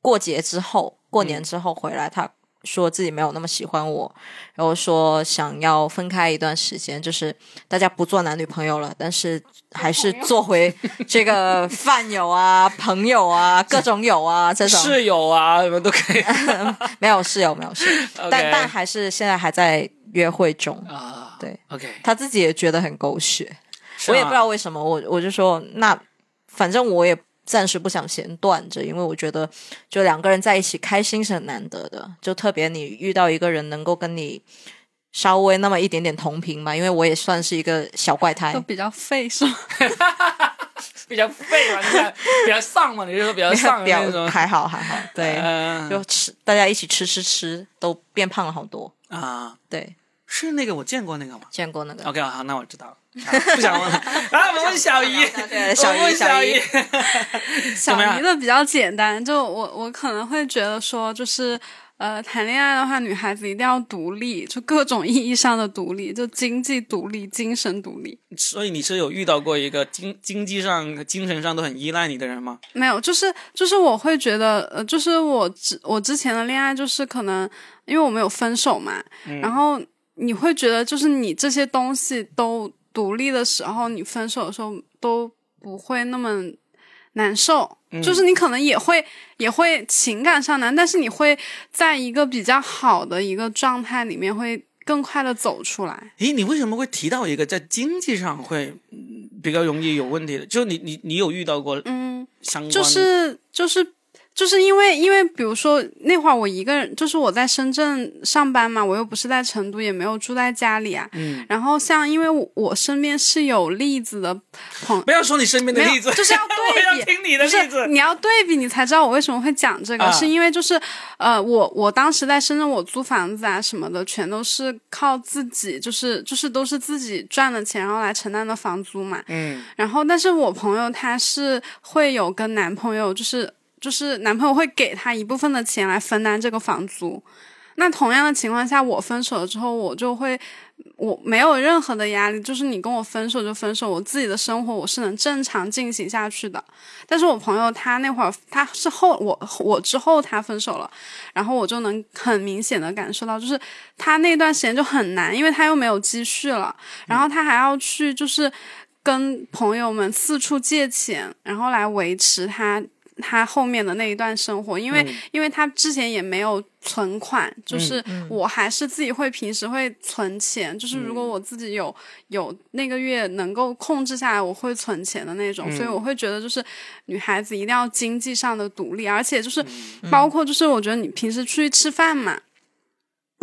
过节之后，过年之后回来，他说自己没有那么喜欢我，然后说想要分开一段时间，就是大家不做男女朋友了，但是还是做回这个饭友啊、朋友啊、各种友啊这种。室友啊，什么都可以 没有室友，没有室友，但但还是现在还在约会中。啊。对，OK，他自己也觉得很狗血，我也不知道为什么，我我就说那反正我也暂时不想先断着，因为我觉得就两个人在一起开心是很难得的，就特别你遇到一个人能够跟你稍微那么一点点同频嘛，因为我也算是一个小怪胎都，比较废是吗？比较废嘛，比较丧嘛，你就说比较丧的那种。还好还好，对，嗯就吃大家一起吃吃吃，都变胖了好多，啊，对，是那个我见过那个吗见过那个。？OK，好，那我知道了。啊不想问了。啊，我问小姨，对小姨小姨小，姨的比较简单，就我我可能会觉得说，就是呃，谈恋爱的话，女孩子一定要独立，就各种意义上的独立，就经济独立、精神独立。所以你是有遇到过一个经经济上、精神上都很依赖你的人吗？没有，就是就是我会觉得，呃，就是我之我之前的恋爱，就是可能因为我们有分手嘛，然后你会觉得，就是你这些东西都独立的时候，你分手的时候都不会那么难受，就是你可能也会也会情感上难，但是你会在一个比较好的一个状态里面，会更快的走出来。诶，你为什么会提到一个在经济上会嗯比较容易有问题的？就你你你有遇到过嗯，相关？就是就是就是因为因为比如说那会儿我一个人，就是我在深圳上班嘛，我又不是在成都，也没有住在家里啊。嗯，然后像因为我我身边是有例子的朋不要说你身边的例子，就是要 对比要听你的不是例子。你要对比，你才知道我为什么会讲这个，啊是因为就是呃，我我当时在深圳，我租房子啊什么的，全都是靠自己，就是就是都是自己赚的钱，然后来承担的房租嘛。嗯然后，但是我朋友她是会有跟男朋友，就是就是男朋友会给她一部分的钱来分担这个房租。那同样的情况下，我分手了之后，我就会我没有任何的压力，就是你跟我分手就分手，我自己的生活我是能正常进行下去的。但是我朋友他那会儿他是后我我之后他分手了，然后我就能很明显的感受到，就是他那段时间就很难，因为他又没有积蓄了，然后他还要去就是跟朋友们四处借钱，然后来维持他他后面的那一段生活，因为、因为他之前也没有存款，就是我还是自己会平时会存钱，就是如果我自己有有那个月能够控制下来，我会存钱的那种，所以我会觉得就是女孩子一定要经济上的独立，而且就是包括就是我觉得你平时出去吃饭嘛。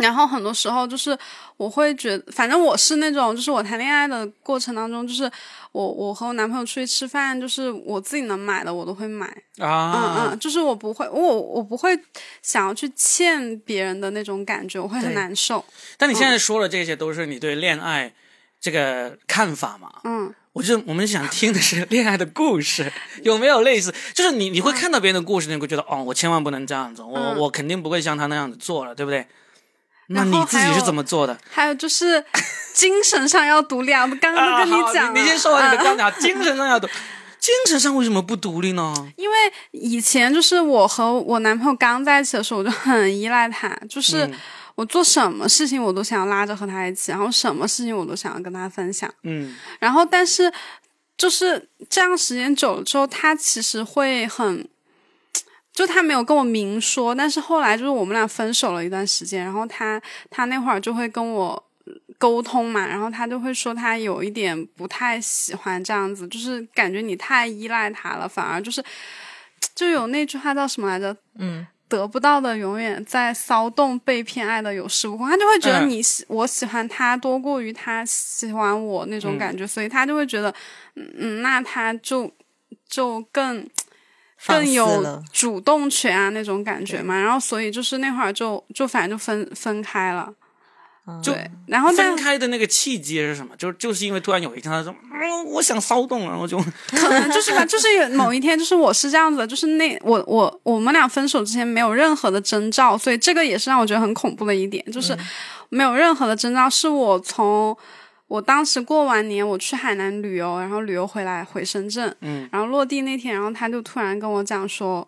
然后很多时候就是我会觉得，反正我是那种，就是我谈恋爱的过程当中，就是我我和我男朋友出去吃饭，就是我自己能买的我都会买，啊，嗯嗯，就是我不会，我我不会想要去欠别人的那种感觉，我会很难受。但你现在说的这些都是你对恋爱这个看法嘛？嗯，我就我们想听的是恋爱的故事，有没有类似？就是你你会看到别人的故事，你会觉得哦，我千万不能这样子，我、嗯我肯定不会像他那样子做了，对不对？那你自己是怎么做的？还有就是精神上要独立啊，我 刚刚都跟你讲了，你先说完你的嗯观点，精神上要独，精神上为什么不独立呢？因为以前就是我和我男朋友刚在一起的时候，我就很依赖他，就是嗯我做什么事情我都想要拉着和他一起，然后什么事情我都想要跟他分享。嗯然后但是就是这样时间久了之后，他其实会很。就他没有跟我明说，但是后来就是我们俩分手了一段时间，然后他他那会儿就会跟我沟通嘛，然后他就会说他有一点不太喜欢这样子，就是感觉你太依赖他了，反而就是就有那句话叫什么来着？嗯，得不到的永远在骚动，被偏爱的有恃无恐。他就会觉得嗯你喜、我喜欢他多过于他喜欢我那种感觉，所以他就会觉得，嗯嗯，那他就就更更有主动权啊那种感觉嘛。然后所以就是那会儿就就反正就分分开了，就对。然后分开的那个契机是什么？就就是因为突然有一天他说，嗯，我想骚动，然后就可能就是吧，就是有某一天，就是我是这样子的，就是那我我我们俩分手之前没有任何的征兆，所以这个也是让我觉得很恐怖的一点，就是没有任何的征兆，是我从我当时过完年我去海南旅游，然后旅游回来回深圳，嗯，然后落地那天，然后他就突然跟我讲说，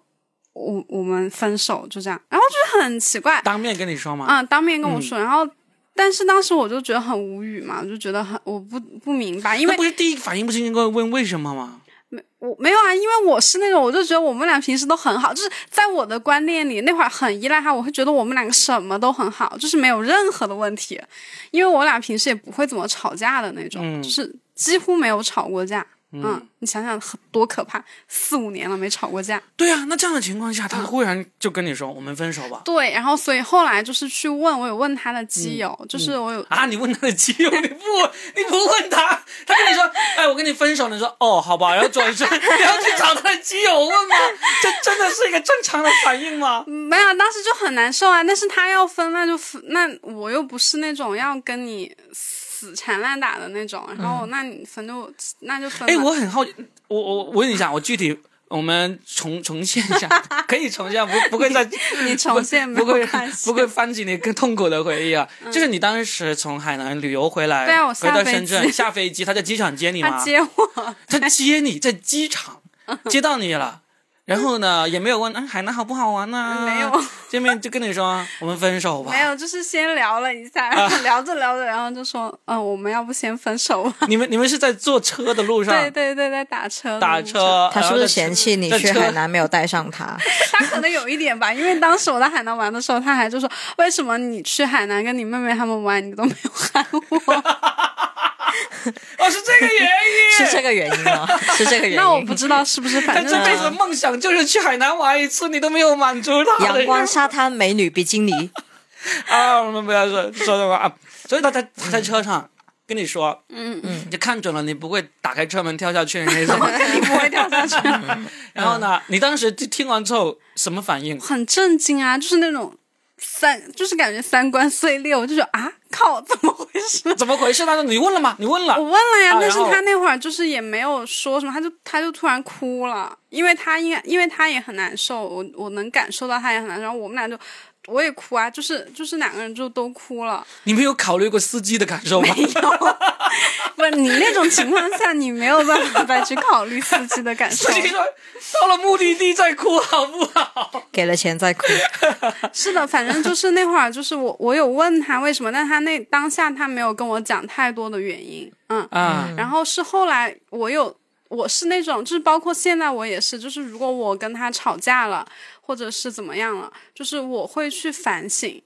我我们分手就这样，然后就是很奇怪，当面跟你说嘛。嗯，当面跟我说，然后。但是当时我就觉得很无语嘛，我就觉得很我不不明白，因为不是第一反应不是应该问为什么吗？我没有啊，因为我是那种，我就觉得我们俩平时都很好，就是在我的观念里，那会儿很依赖他，我会觉得我们两个什么都很好，就是没有任何的问题，因为我俩平时也不会怎么吵架的那种，嗯就是几乎没有吵过架。嗯，你想想很多可怕，四五年了没吵过架。对啊，那这样的情况下，他忽然就跟你说我们分手吧。对，然后所以后来就是去问，我有问他的基友，就是我有啊！你问他的基友，你不你不问他，他跟你说，哎，我跟你分手，你说哦，好吧，然后转身，你要去找他的基友问吗？这真的是一个正常的反应吗？没有，当时就很难受啊。但是他要分，那就分，那我又不是那种要跟你死缠烂打的那种，然后、那你分就那就分吧。哎，我很好奇，我我我问一下，我具体我们重重现一下，可以重现，不不会再你重现没不会不会翻起你更痛苦的回忆啊。就是你当时从海南旅游回来，对啊我回到深圳下飞机，他在机场接你吗？他接我，他接你在机场接到你了，然后呢也没有问，啊，海南好不好玩呢、没有，见面就跟你说我们分手吧。没有，就是先聊了一下，然 后聊着聊着，然后就说，嗯、我们要不先分手吧？你们你们是在坐车的路上对对对，在打车打，车，他是不是嫌弃你去海南没有带上他？他可能有一点吧，因为当时我在海南玩的时候，他还就说，为什么你去海南跟你妹妹他们玩，你都没有喊我？哦，是这个原因，是这个原因吗？是这个原因。那我不知道是不是，反正他这辈子的梦想就是去海南玩一次，你都没有满足他。阳光沙滩美女比基尼，啊，我们不要说说这个啊。所以他在他在车上跟你说，嗯嗯，就看准了你不会打开车门跳下去的那种。你不会跳下去。然后呢，你当时就听完之后什么反应？很震惊啊，就是那种三，就是感觉三观碎裂，我就觉得啊，靠，怎么回事？怎么回事？他说你问了吗？你问了我。问了呀，但是他那会儿就是也没有说什么，他就他就突然哭了，因为他应该，因为他也很难受，我我能感受到他也很难受，然后我们俩就我也哭啊，就是就是两个人就都哭了。你没有考虑过司机的感受吗？没有不是你那种情况下，你没有办法再去考虑司机的感受司。机说到了目的地再哭好不好？给了钱再哭。是的，反正就是那会儿，就是我我有问他为什么，但他那当下他没有跟我讲太多的原因，嗯，嗯，然后是后来我有，我是那种，就是包括现在我也是，就是如果我跟他吵架了，或者是怎么样了，就是我会去反省，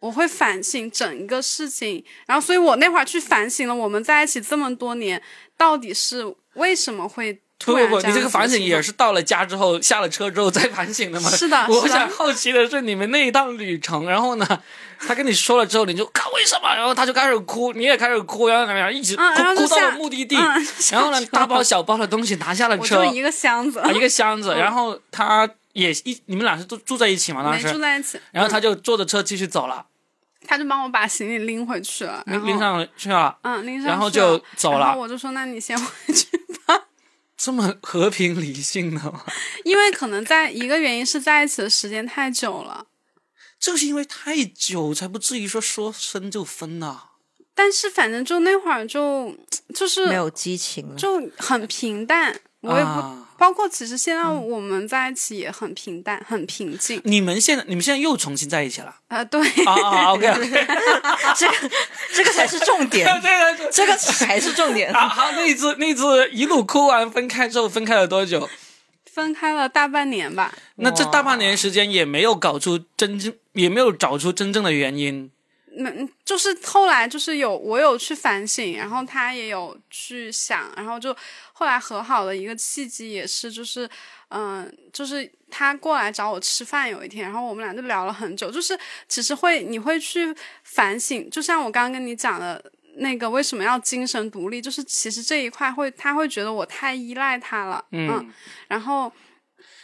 我会反省整个事情，然后所以我那会儿去反省了，我们在一起这么多年，到底是为什么会不不不，你这个反省也是到了家之后，下了车之后再反省的吗？是的 我想好奇的是，你们那一趟旅程，然后呢，他跟你说了之后，你就看为什么？然后他就开始哭，你也开始哭，然后怎么样，一直哭、哭到了目的地，嗯然后呢，大包小包的东西拿下了我车就，一个箱子，啊，一个箱子，然后他也一，你们俩是住住在一起吗？当时住时，在一起，然后他嗯就坐着车继续走了，他就帮我把行李拎回去了，拎上去了，嗯拎上去了，然后就走了然后我就说那你先回去，这么和平理性的吗？因为可能在一个原因是在一起的时间太久了。就是因为太久，才不至于说说分就分呐、但是反正就那会儿就就是没有激情了。就很平淡，我也不、啊包括其实现在我们在一起也很平淡，很平静。你们现在你们现在又重新在一起了啊、对，啊啊？OK OK，这个这个才是重点，这个这个才是重点。好好，那一次那一次一路哭完分开之后，分开了多久？分开了大半年吧。那这大半年时间也没有搞出真正，也没有找出真正的原因。嗯，就是后来就是有我有去反省，然后他也有去想，然后就后来和好的一个契机也是就是，嗯、就是他过来找我吃饭有一天，然后我们俩就聊了很久，就是其实会你会去反省，就像我刚刚跟你讲的。那个为什么要精神独立？就是其实这一块会，他会觉得我太依赖他了，嗯，然后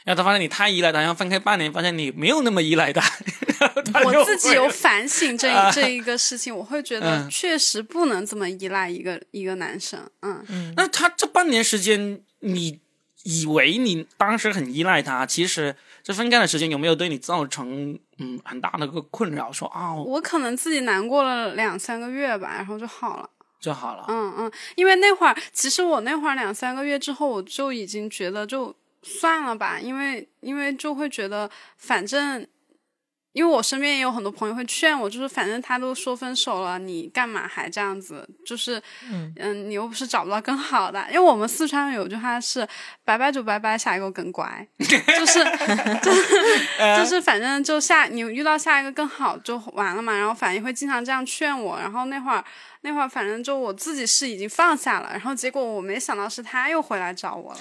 然后他发现你太依赖他，然后分开半年，发现你没有那么依赖他。他我自己有反省这一这一个事情，我会觉得嗯确实不能这么依赖一个一个男生，嗯，那他这半年时间，你以为你当时很依赖他，其实这分开的时间有没有对你造成嗯很大的个困扰？说啊、我可能自己难过了两三个月吧，然后就好了，就好了。嗯嗯，因为那会儿其实我那会儿两三个月之后，我就已经觉得就算了吧，因为因为就会觉得反正。因为我身边也有很多朋友会劝我，就是反正他都说分手了，你干嘛还这样子？就是，嗯你又不是找不到更好的。因为我们四川有句话是“拜拜就拜拜，下一个更乖”，就是 就是 就是反正就下你遇到下一个更好就完了嘛。然后反正会经常这样劝我。然后那会儿那会儿反正就我自己是已经放下了，然后结果我没想到是他又回来找我了。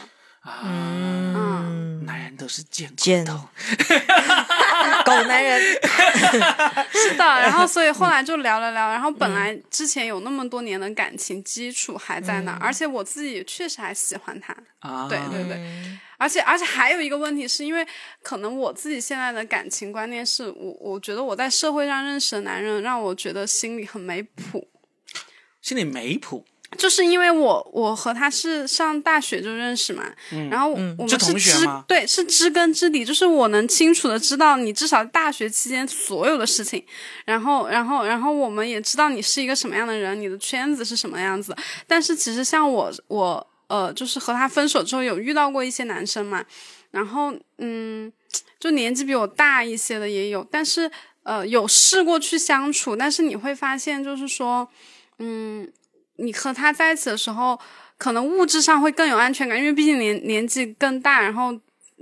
嗯，男人都是贱贱骨头。狗男人，是的，然后所以后来就聊了聊，然后本来之前有那么多年的感情基础还在那儿，而且我自己确实还喜欢他，啊，对对对，而且而且还有一个问题是因为可能我自己现在的感情观念是我我觉得我在社会上认识的男人让我觉得心里很没谱，心里没谱，就是因为我我和他是上大学就认识嘛，然后我们是是知对是知根知底，就是我能清楚的知道你至少大学期间所有的事情，然后然后然后我们也知道你是一个什么样的人，你的圈子是什么样子，但是其实像我我呃就是和他分手之后有遇到过一些男生嘛，然后嗯就年纪比我大一些的也有，但是呃有试过去相处，但是你会发现就是说嗯。你和他在一起的时候，可能物质上会更有安全感，因为毕竟年年纪更大，然后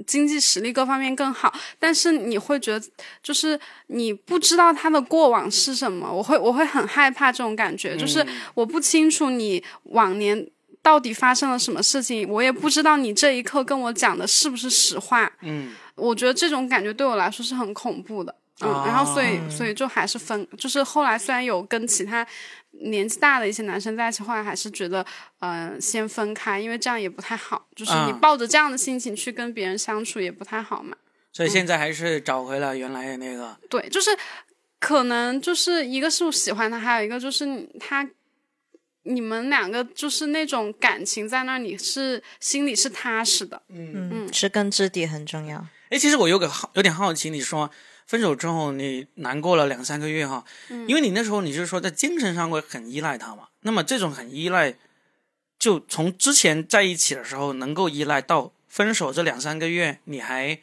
经济实力各方面更好。但是你会觉得，就是你不知道他的过往是什么，我会我会很害怕这种感觉，就是我不清楚你往年到底发生了什么事情，我也不知道你这一刻跟我讲的是不是实话。嗯，我觉得这种感觉对我来说是很恐怖的。嗯，然后所以所以就还是分，就是后来虽然有跟其他年纪大的一些男生在一起，后来还是觉得，嗯、先分开，因为这样也不太好，就是你啊抱着这样的心情去跟别人相处也不太好嘛。所以现在还是找回了原来的那个。对，就是可能就是一个是我喜欢他，还有一个就是他。你们两个就是那种感情在那儿，你是心里是踏实的。嗯嗯，知根知底很重要。哎，其实我有个好有点好奇，你说分手之后你难过了两三个月哈，因为你那时候你就是说在精神上会很依赖他嘛，那么这种很依赖，就从之前在一起的时候能够依赖到分手这两三个月，你还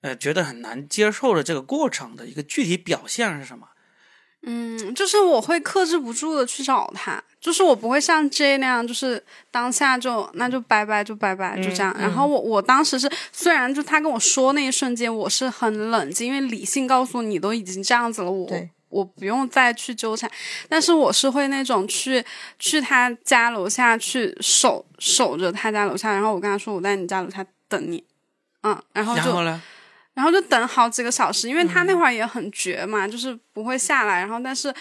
呃觉得很难接受的这个过程的一个具体表现是什么？嗯，就是我会克制不住的去找他，就是我不会像 J 那样，就是当下就那就拜拜就拜拜就这样。然后我我当时是虽然就他跟我说那一瞬间我是很冷静，因为理性告诉你都已经这样子了，我我不用再去纠缠。但是我是会那种去去他家楼下去守守着他家楼下，然后我跟他说我在你家楼下等你，嗯，然后就然后呢？然后就等好几个小时，因为他那会儿也很绝嘛，就是不会下来，然后但是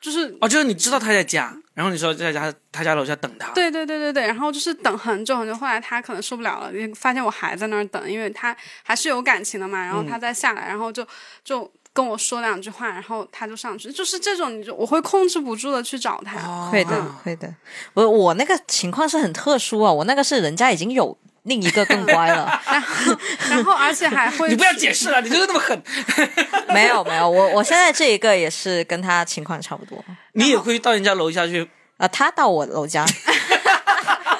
就是哦，就是你知道他在家，然后你说在家他家楼下等他。对对对对对，然后就是等很久很久，后来他可能受不了了，也发现我还在那儿等，因为他还是有感情的嘛，然后他再下来，然后就就跟我说两句话，然后他就上去，就是这种，你就我会控制不住的去找他。哦会的，会的。我我那个情况是很特殊啊，我那个是人家已经有另一个更乖了，然后而且还会 你不要解释了，你就是那么狠。没有没有，我我现在这一个也是跟他情况差不多。你也会到人家楼下去？啊，他到我楼家，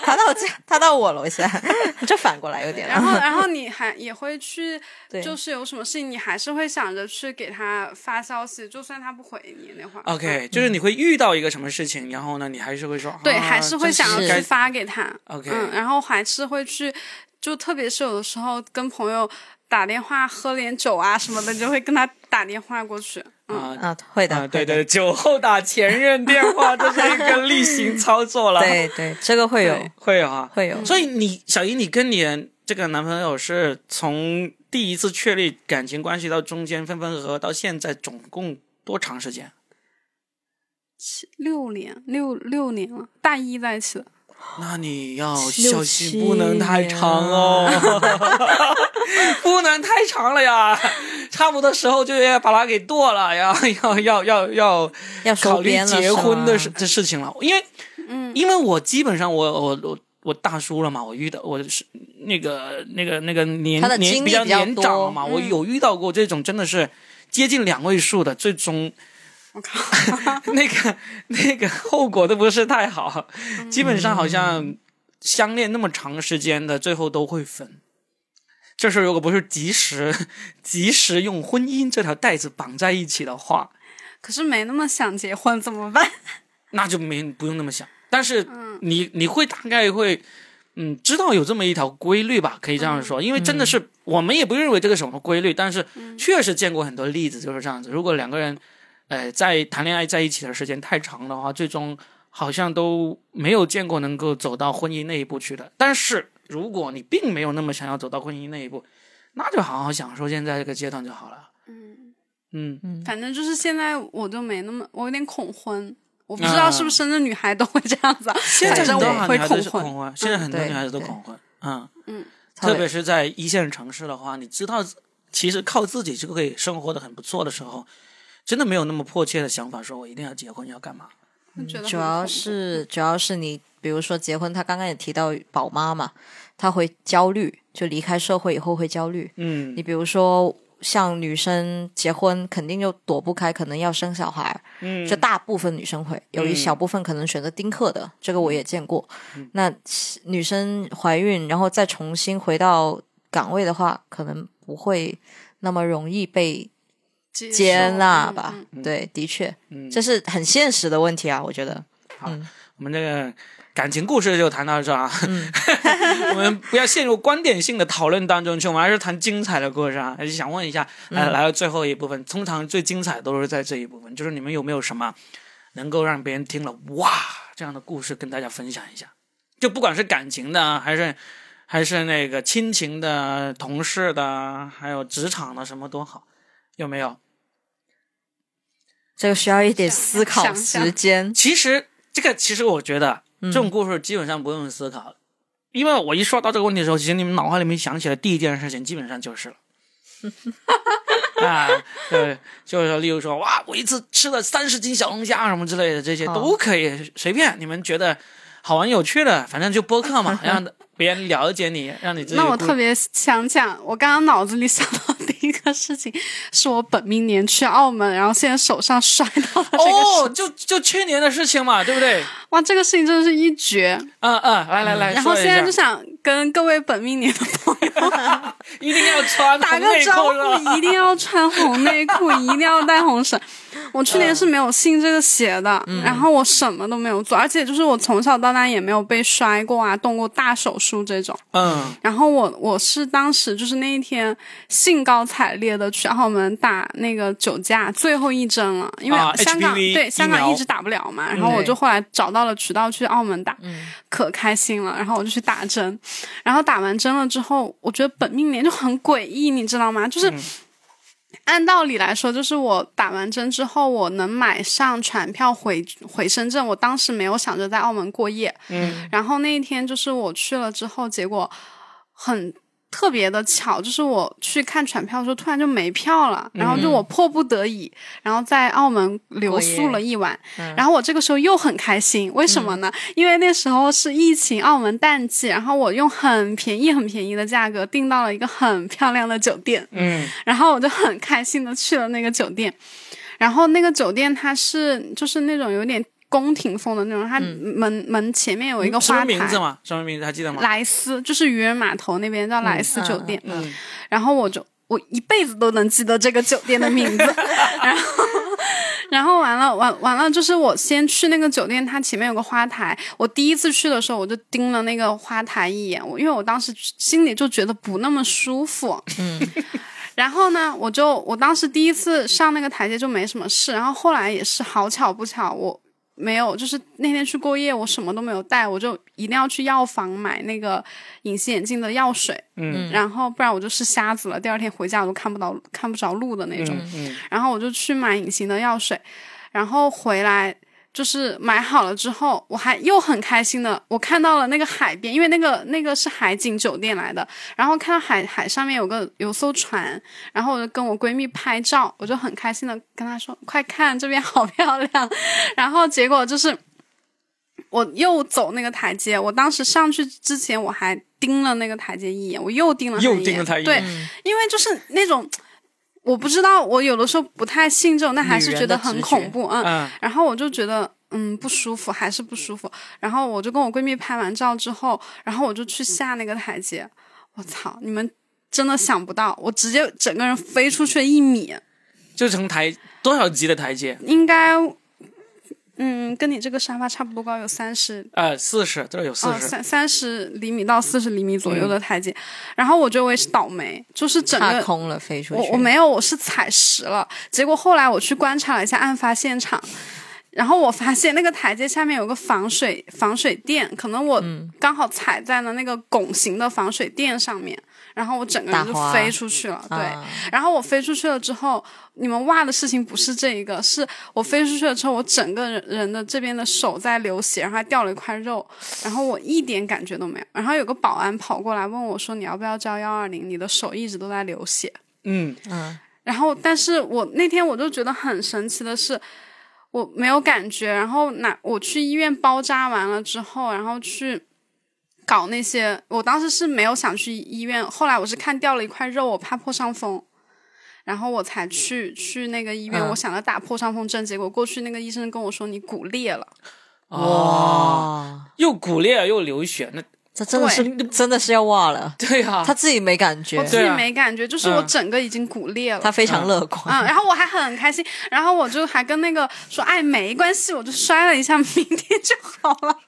他到家，他到我楼下，就反过来有点。然后，然后 你还也会去，就是有什么事情，你还是会想着去给他发消息，就算他不回你那会儿。OK，就是你会遇到一个什么事情，然后呢，你还是会说，对，啊还是会想要去发给他。OK 嗯，然后还是会去，就特别是有的时候跟朋友打电话喝点酒啊什么的，就会跟他打电话过去。嗯，啊啊，会的，啊，对对，酒后打前任电话，这是一个例行操作了。对对，这个会有会有啊，会有。所以你小姨，你跟你这个男朋友是从第一次确立感情关系到中间分分合合到现在，总共多长时间？七六年，六六年了，大一在一起的。那你要小心，不能太长哦，不能太长了呀，差不多时候就要把它给剁了，要要要要要要考虑结婚的事这事情了，因为嗯，因为我基本上我我我我大叔了嘛，我遇到我是那个那个那个年他年比较年长了多嘛，我嗯。有遇到过这种真的是接近两位数的，最终我靠，那个那个后果都不是太好，嗯基本上好像相恋那么长时间的，最后都会分。这事如果不是及时 及时用婚姻这条带子绑在一起的话，可是没那么想结婚，怎么办？那就没不用那么想。但是你你会大概会嗯知道有这么一条规律吧，可以这样说，因为真的是、我们也不认为这个是什么规律，但是确实见过很多例子就是这样子。如果两个人呃在谈恋爱在一起的时间太长的话，最终好像都没有见过能够走到婚姻那一步去的。但是如果你并没有那么想要走到婚姻那一步，那就好好享受现在这个阶段就好了。嗯嗯反正就是现在我就没那么，我有点恐婚。我不知道是不是深圳女孩都会这样子啊，现在很多反正我会女孩恐婚。子是恐婚，现在很多女孩子都恐婚，嗯。嗯，特别是在一线城市的话，你知道，其实靠自己就可以生活的很不错的时候，真的没有那么迫切的想法，说我一定要结婚要干嘛。主要是主要是你，比如说结婚，他刚刚也提到宝妈嘛，他会焦虑，就离开社会以后会焦虑。嗯你比如说像女生结婚，肯定就躲不开，可能要生小孩，嗯就大部分女生会有一小部分可能选择丁克的，这个我也见过。嗯那女生怀孕，然后再重新回到岗位的话，可能不会那么容易被接纳吧？嗯对，的确，嗯，这是很现实的问题啊，我觉得。好我们这个感情故事就谈到这儿啊，我们不要陷入观点性的讨论当中去，我们还是谈精彩的故事啊。还是想问一下，呃，来到最后一部分，通常最精彩都是在这一部分，就是你们有没有什么能够让别人听了哇这样的故事跟大家分享一下？就不管是感情的啊，还是还是那个亲情的、同事的，还有职场的，什么都好，有没有？这个需要一点思考时间。其实这个，其实我觉得这种故事基本上不用思考，因为我一说到这个问题的时候，其实你们脑海里面想起来第一件事情，基本上就是了。啊，对，就是说，例如说，哇，我一次吃了三十斤小龙虾什么之类的，这些哦都可以随便，你们觉得好玩有趣的，反正就播客嘛，让别人了解你，让你自己。那我特别想讲，我刚刚脑子里想到第一个事情，是我本命年去澳门，然后现在手上摔到了这个哦，事。就就去年的事情嘛，对不对？哇，这个事情真的是一绝。嗯嗯，来来来，然后现在就想跟各位本命年的朋友 一定要穿打个招呼，一定要穿红内裤，一定要带红绳。我去年是没有信这个邪的，然后我什么都没有做，而且就是我从小到大也没有被摔过啊，动过大手术这种。嗯，然后我我是当时就是那一天兴高采烈的去澳门打那个酒驾最后一针了，因为啊香港、对香港一直打不了嘛，然后我就后来找到了渠道去澳门打，可开心了，然后我就去打针，然后打完针了之后，我觉得本命年就很诡异，你知道吗？就是。按道理来说，就是我打完针之后，我能买上船票回回深圳。我当时没有想着在澳门过夜，嗯，然后那一天就是我去了之后，结果很特别的巧，就是我去看船票的时候，突然就没票了，然后就我迫不得已，然后在澳门留宿了一晚，然后我这个时候又很开心，为什么呢？因为那时候是疫情澳门淡季，然后我用很便宜很便宜的价格订到了一个很漂亮的酒店，嗯，然后我就很开心的去了那个酒店，然后那个酒店它是就是那种有点宫廷风的那种，它门、门前面有一个什么花台。名字嘛？什么名字还记得吗？莱斯就是渔人码头那边叫莱斯酒店，嗯然后我就我一辈子都能记得这个酒店的名字，然后然后完了完完了，就是我先去那个酒店，它前面有个花台，我第一次去的时候我就盯了那个花台一眼，我因为我当时心里就觉得不那么舒服，嗯。然后呢，我就我当时第一次上那个台阶就没什么事，然后后来也是好巧不巧，我没有，就是那天去过夜，我什么都没有带，我就一定要去药房买那个隐形眼镜的药水，嗯。然后不然我就是瞎子了，第二天回家我都看不到看不着路的那种。嗯。然后我就去买隐形的药水，然后回来就是买好了之后，我还又很开心的，我看到了那个海边，因为那个那个是海景酒店来的，然后看到海海上面有个有艘船，然后我就跟我闺蜜拍照，我就很开心的跟她说：“快看这边好漂亮。”然后结果就是。我又走那个台阶，我当时上去之前我还盯了那个台阶一眼，我又盯了又盯了它一眼对，因为就是那种我不知道，我有的时候不太信这种，但还是觉得很恐怖，嗯。嗯然后我就觉得嗯不舒服，还是不舒服。然后我就跟我闺蜜拍完照之后，然后我就去下那个台阶，我操，你们真的想不到，我直接整个人飞出去一米，就从台多少级的台阶？应该嗯跟你这个沙发差不多高，有三十呃，四十，这有四哦，十。三三十厘米到四十厘米左右的台阶，然后我觉得我也是倒霉，就是整个踏空了飞出去。我我没有，我是踩实了。结果后来我去观察了一下案发现场，然后我发现那个台阶下面有个防水防水垫，可能我嗯刚好踩在了那个拱形的防水垫上面，然后我整个人就飞出去了。对，啊然后我飞出去了之后，你们哇的事情不是这一个，是我飞出去了之后，我整个人人的这边的手在流血，然后还掉了一块肉，然后我一点感觉都没有。然后有个保安跑过来问我说：“你要不要叫幺二零？你的手一直都在流血。”嗯，然后，但是我那天我就觉得很神奇的是，我没有感觉。然后那我去医院包扎完了之后，然后去搞那些，我当时是没有想去医院，后来我是看掉了一块肉，我怕破伤风。然后我才去去那个医院，嗯我想要打破伤风针，结果过去那个医生跟我说你骨裂了，哦，哇，又骨裂又流血，那这真的是真的是要哇了。对啊，他自己没感觉我，自己没感觉，就是我嗯整个已经骨裂了。他非常乐观。嗯，然后我还很开心，然后我就还跟那个说，哎，没关系，我就摔了一下，明天就好了。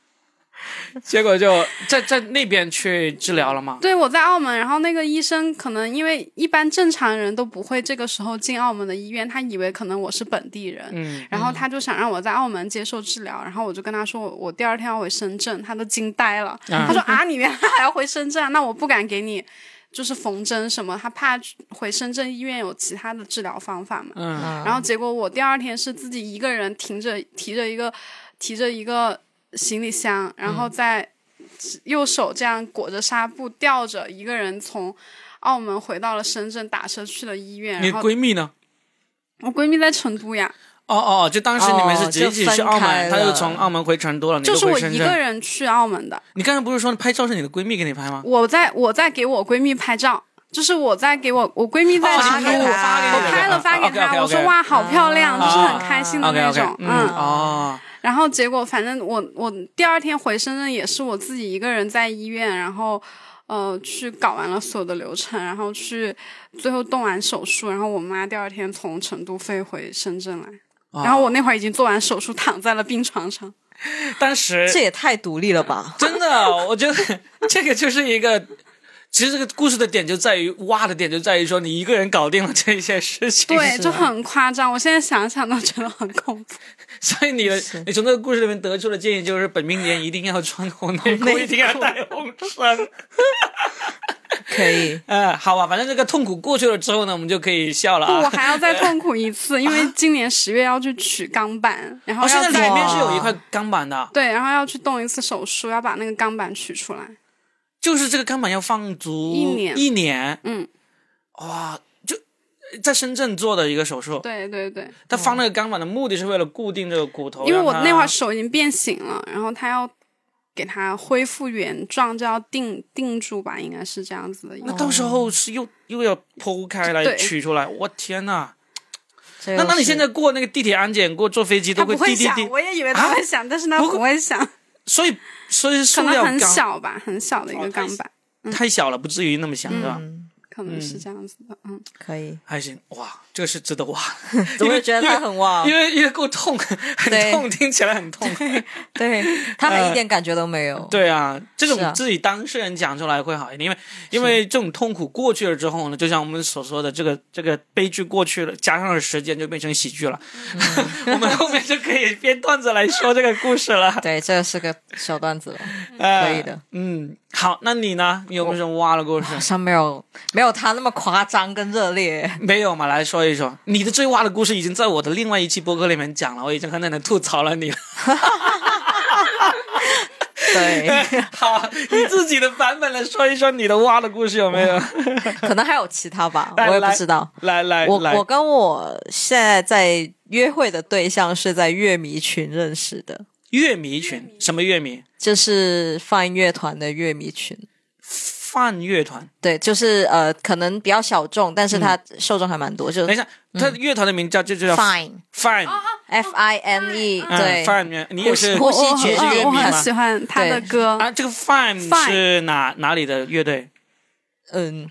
结果就在在那边去治疗了吗。对，我在澳门，然后那个医生可能因为一般正常人都不会这个时候进澳门的医院，他以为可能我是本地人，嗯，然后他就想让我在澳门接受治疗，然后我就跟他说我我第二天要回深圳，他都惊呆了，嗯他说啊，你原来还要回深圳啊？那我不敢给你。就是缝针什么，他怕回深圳医院有其他的治疗方法嘛。嗯然后结果我第二天是自己一个人提着提着一个提着一个行李箱，然嗯后在右手这样裹着纱布吊着，一个人从澳门回到了深圳，打车去了医院。你闺蜜呢？我闺蜜在成都呀，哦哦，就当时你们是直接一起去澳门，她就从澳门回成都了，你就是我一个。人去澳门的。你刚才不是说拍照是你的闺蜜给你拍吗？我在我在给我闺蜜拍照。就是我在给我我闺蜜在哦成都，我拍了发给哦她，我说哇好漂亮，啊就是很开心的那种，嗯哦，然后结果反正我我第二天回深圳也是我自己一个人在医院，然后呃去搞完了所有的流程，然后去最后动完手术，然后我妈第二天从成都飞回深圳来。啊然后我那会儿已经做完手术，躺在了病床上。当时这也太独立了吧？真的，我觉得这个就是一个。其实这个故事的点就在于哇的点就在于说你一个人搞定了这一些事情，对，就很夸张。我现在想想都觉得很恐怖。所以你的你从这个故事里面得出的建议就是本命年一定要穿红 内裤，一定要带红绳。可以，呃，好吧，反正这个痛苦过去了之后呢，我们就可以笑了不，我啊。还要再痛苦一次，因为今年十月要去取钢板，然后哦，现在里面是有一块钢板的，对，然后要去动一次手术，要把那个钢板取出来。就是这个钢板要放足一年一年，嗯，哇，就在深圳做的一个手术。对对对，他放那个钢板的目的是为了固定这个骨头，因为我那会儿手已经变形了，然后他要给它恢复原状，就要定定住吧，应该是这样子的。那到时候是又又要剖开来取出来，我天呐！那那你现在过那个地铁安检，过坐飞机都会想，滴滴滴，我也以为他会想，但是他不不会想，所以所以可塑料能很小吧，很小的一个钢板，太小了，不至于那么响，是吧？嗯，可能是这样子的，嗯。可以，还行，哇，这个是值得挖，怎么会觉得他很哇？因为因为够痛，很痛，听起来很痛。对他们一点感觉都没有。对啊，这种自己当事人讲出来会好一点，因为因为这种痛苦过去了之后呢，就像我们所说的，这个这个悲剧过去了，加上了时间，就变成喜剧了。嗯 我们后面就可以编段子来说这个故事了。对，这是个小段子了，呃可以的。嗯，好，那你呢？你有没有什么挖的故事？好像没有没有他那么夸张跟热烈。没有嘛？来说一说，你的最挖的故事已经在我的另外一期播客里面讲了，我已经很在那吐槽了你了。对，好，你自己的版本来说一说你的挖的故事有没有？可能还有其他吧，我也不知道。来来来，我我跟我现在在约会的对象是在乐迷群认识的，乐迷群什么乐迷？就是放音乐团的乐迷群。泛乐团。对，就是呃，可能比较小众，但是它受众还蛮多，就等一下，他乐团的名叫就就叫 Fine Fine，F I N E，嗯。对，，Fine，你也是呼吸我爵士乐迷吗？我很吗喜欢他的对。歌，啊？这个 Fine Fine 是哪哪里的乐队？嗯，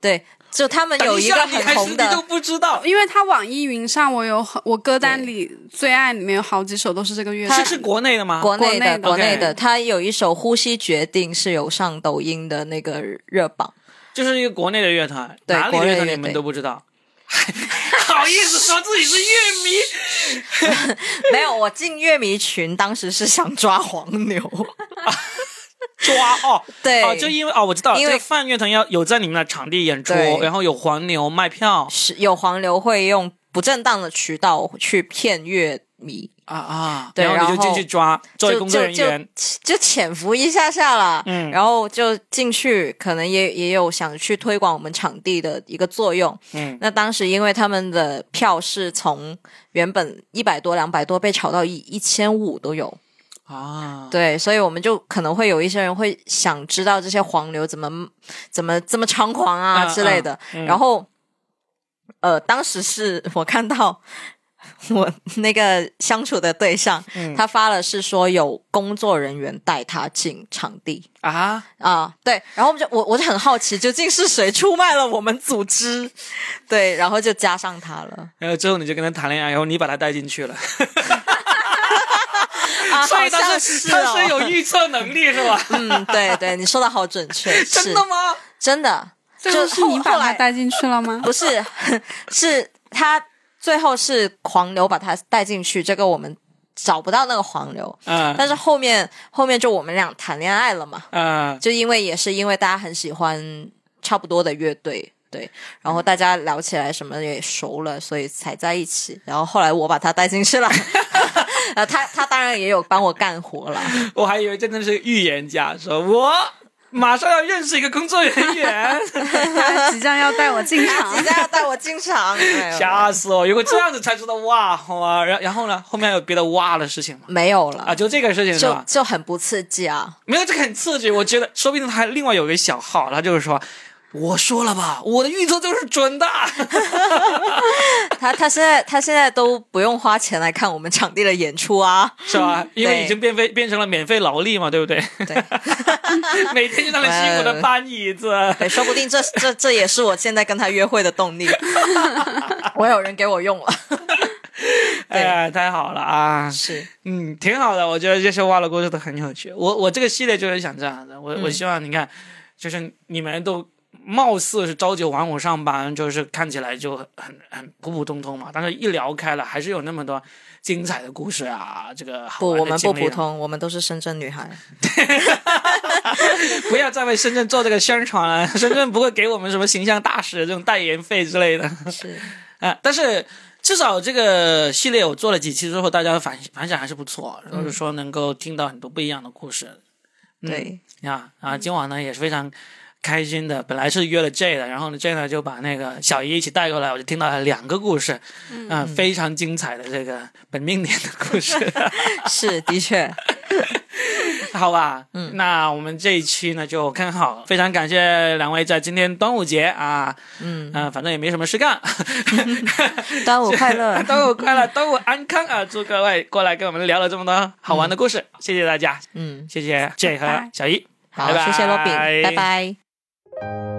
对，就他们有一个很红你都，不知道，因为他网易云上我有很我歌单里最爱里面有好几首都是这个乐团，是是国内的吗？国内的国内的他有一首《呼吸决定》是有上抖音的那个热榜，就是一个国内的乐团，对哪里的乐团你们都不知道。好意思说自己是乐迷？没有，我进乐迷群当时是想抓黄牛，抓哦，对。哦，就因为哦，我知道，因为这个泛乐团要有在你们的场地演出，然后有黄牛卖票。是有黄牛会用不正当的渠道去骗乐迷，啊啊，对然后你就进去抓，作为工作人员，就潜伏一下下啦，嗯。然后就进去，可能也也有想去推广我们场地的一个作用。嗯，那当时因为他们的票是从原本一百多、两百多被炒到一一千五都有，啊，对，所以我们就可能会有一些人会想知道这些黄牛怎么怎么这么猖狂啊嗯之类的。然后，呃，当时是我看到我那个相处的对象，嗯他发了是说有工作人员带他进场地。啊，啊，对，然后我们就我我就很好奇，究竟是谁出卖了我们组织？对，然后就加上他了。然后之后你就跟他谈恋爱，然后你把他带进去了，啊，所以好像他是他哦是有预测能力是吧？嗯，对对，你说的好准确，是 真的吗？真的，就是你把他带进去了吗？不是，是他最后是黄牛把他带进去，这个我们找不到那个黄牛，嗯但是后面后面就我们俩谈恋爱了嘛，嗯就因为也是因为大家很喜欢差不多的乐队。对，然后大家聊起来什么也熟了，所以才在一起。然后后来我把他带进去了，呃，他他当然也有帮我干活了。我还以为真的是预言家，说我马上要认识一个工作人员，他即将要带我进场即，将要带我进场，吓死我！如果这样子才知道哇哇，然然后呢，后面还有别的哇的事情吗？没有了，啊，就这个事情是就吧？就很不刺激啊。没有，这个很刺激。我觉得，说不定他还另外有个小号，他就是说，我说了吧，我的预测就是准的。他他现在他现在都不用花钱来看我们场地的演出啊。是吧？因为已经变非变成了免费劳力嘛，对不对？对 每天就在那辛苦的搬椅子。对，说不定这这这也是我现在跟他约会的动力。我有人给我用了。哎呀，太好了啊！是，嗯，挺好的，我觉得这些挖了故事都很有趣。我我这个系列就是想这样的，我、我嗯希望你看，就是你们都貌似是朝九晚五上班，就是看起来就很很普普通通嘛，但是一聊开了，还是有那么多精彩的故事啊，这个不，我们不普通，我们都是深圳女孩。不要再为深圳做这个宣传了，深圳不会给我们什么形象大使这种代言费之类的。是，啊，但是至少这个系列我做了几期之后，大家反反响还是不错，就是说能够听到很多不一样的故事。嗯对，呀啊，今晚呢也是非常开心的。本来是约了 J 的，然后呢 J 呢就把那个小姨一起带过来，我就听到了两个故事，嗯、非常精彩的这个本命年的故事，是的确，好吧？嗯，那我们这一期呢就看好，非常感谢两位在今天端午节啊，嗯，嗯、反正也没什么事干，端午快乐，端午快乐，端午安康啊！祝各位过来跟我们聊了这么多好玩的故事，谢谢大家，嗯，谢谢 J 和小姨，好，拜拜。谢谢罗饼，拜拜。Thank you.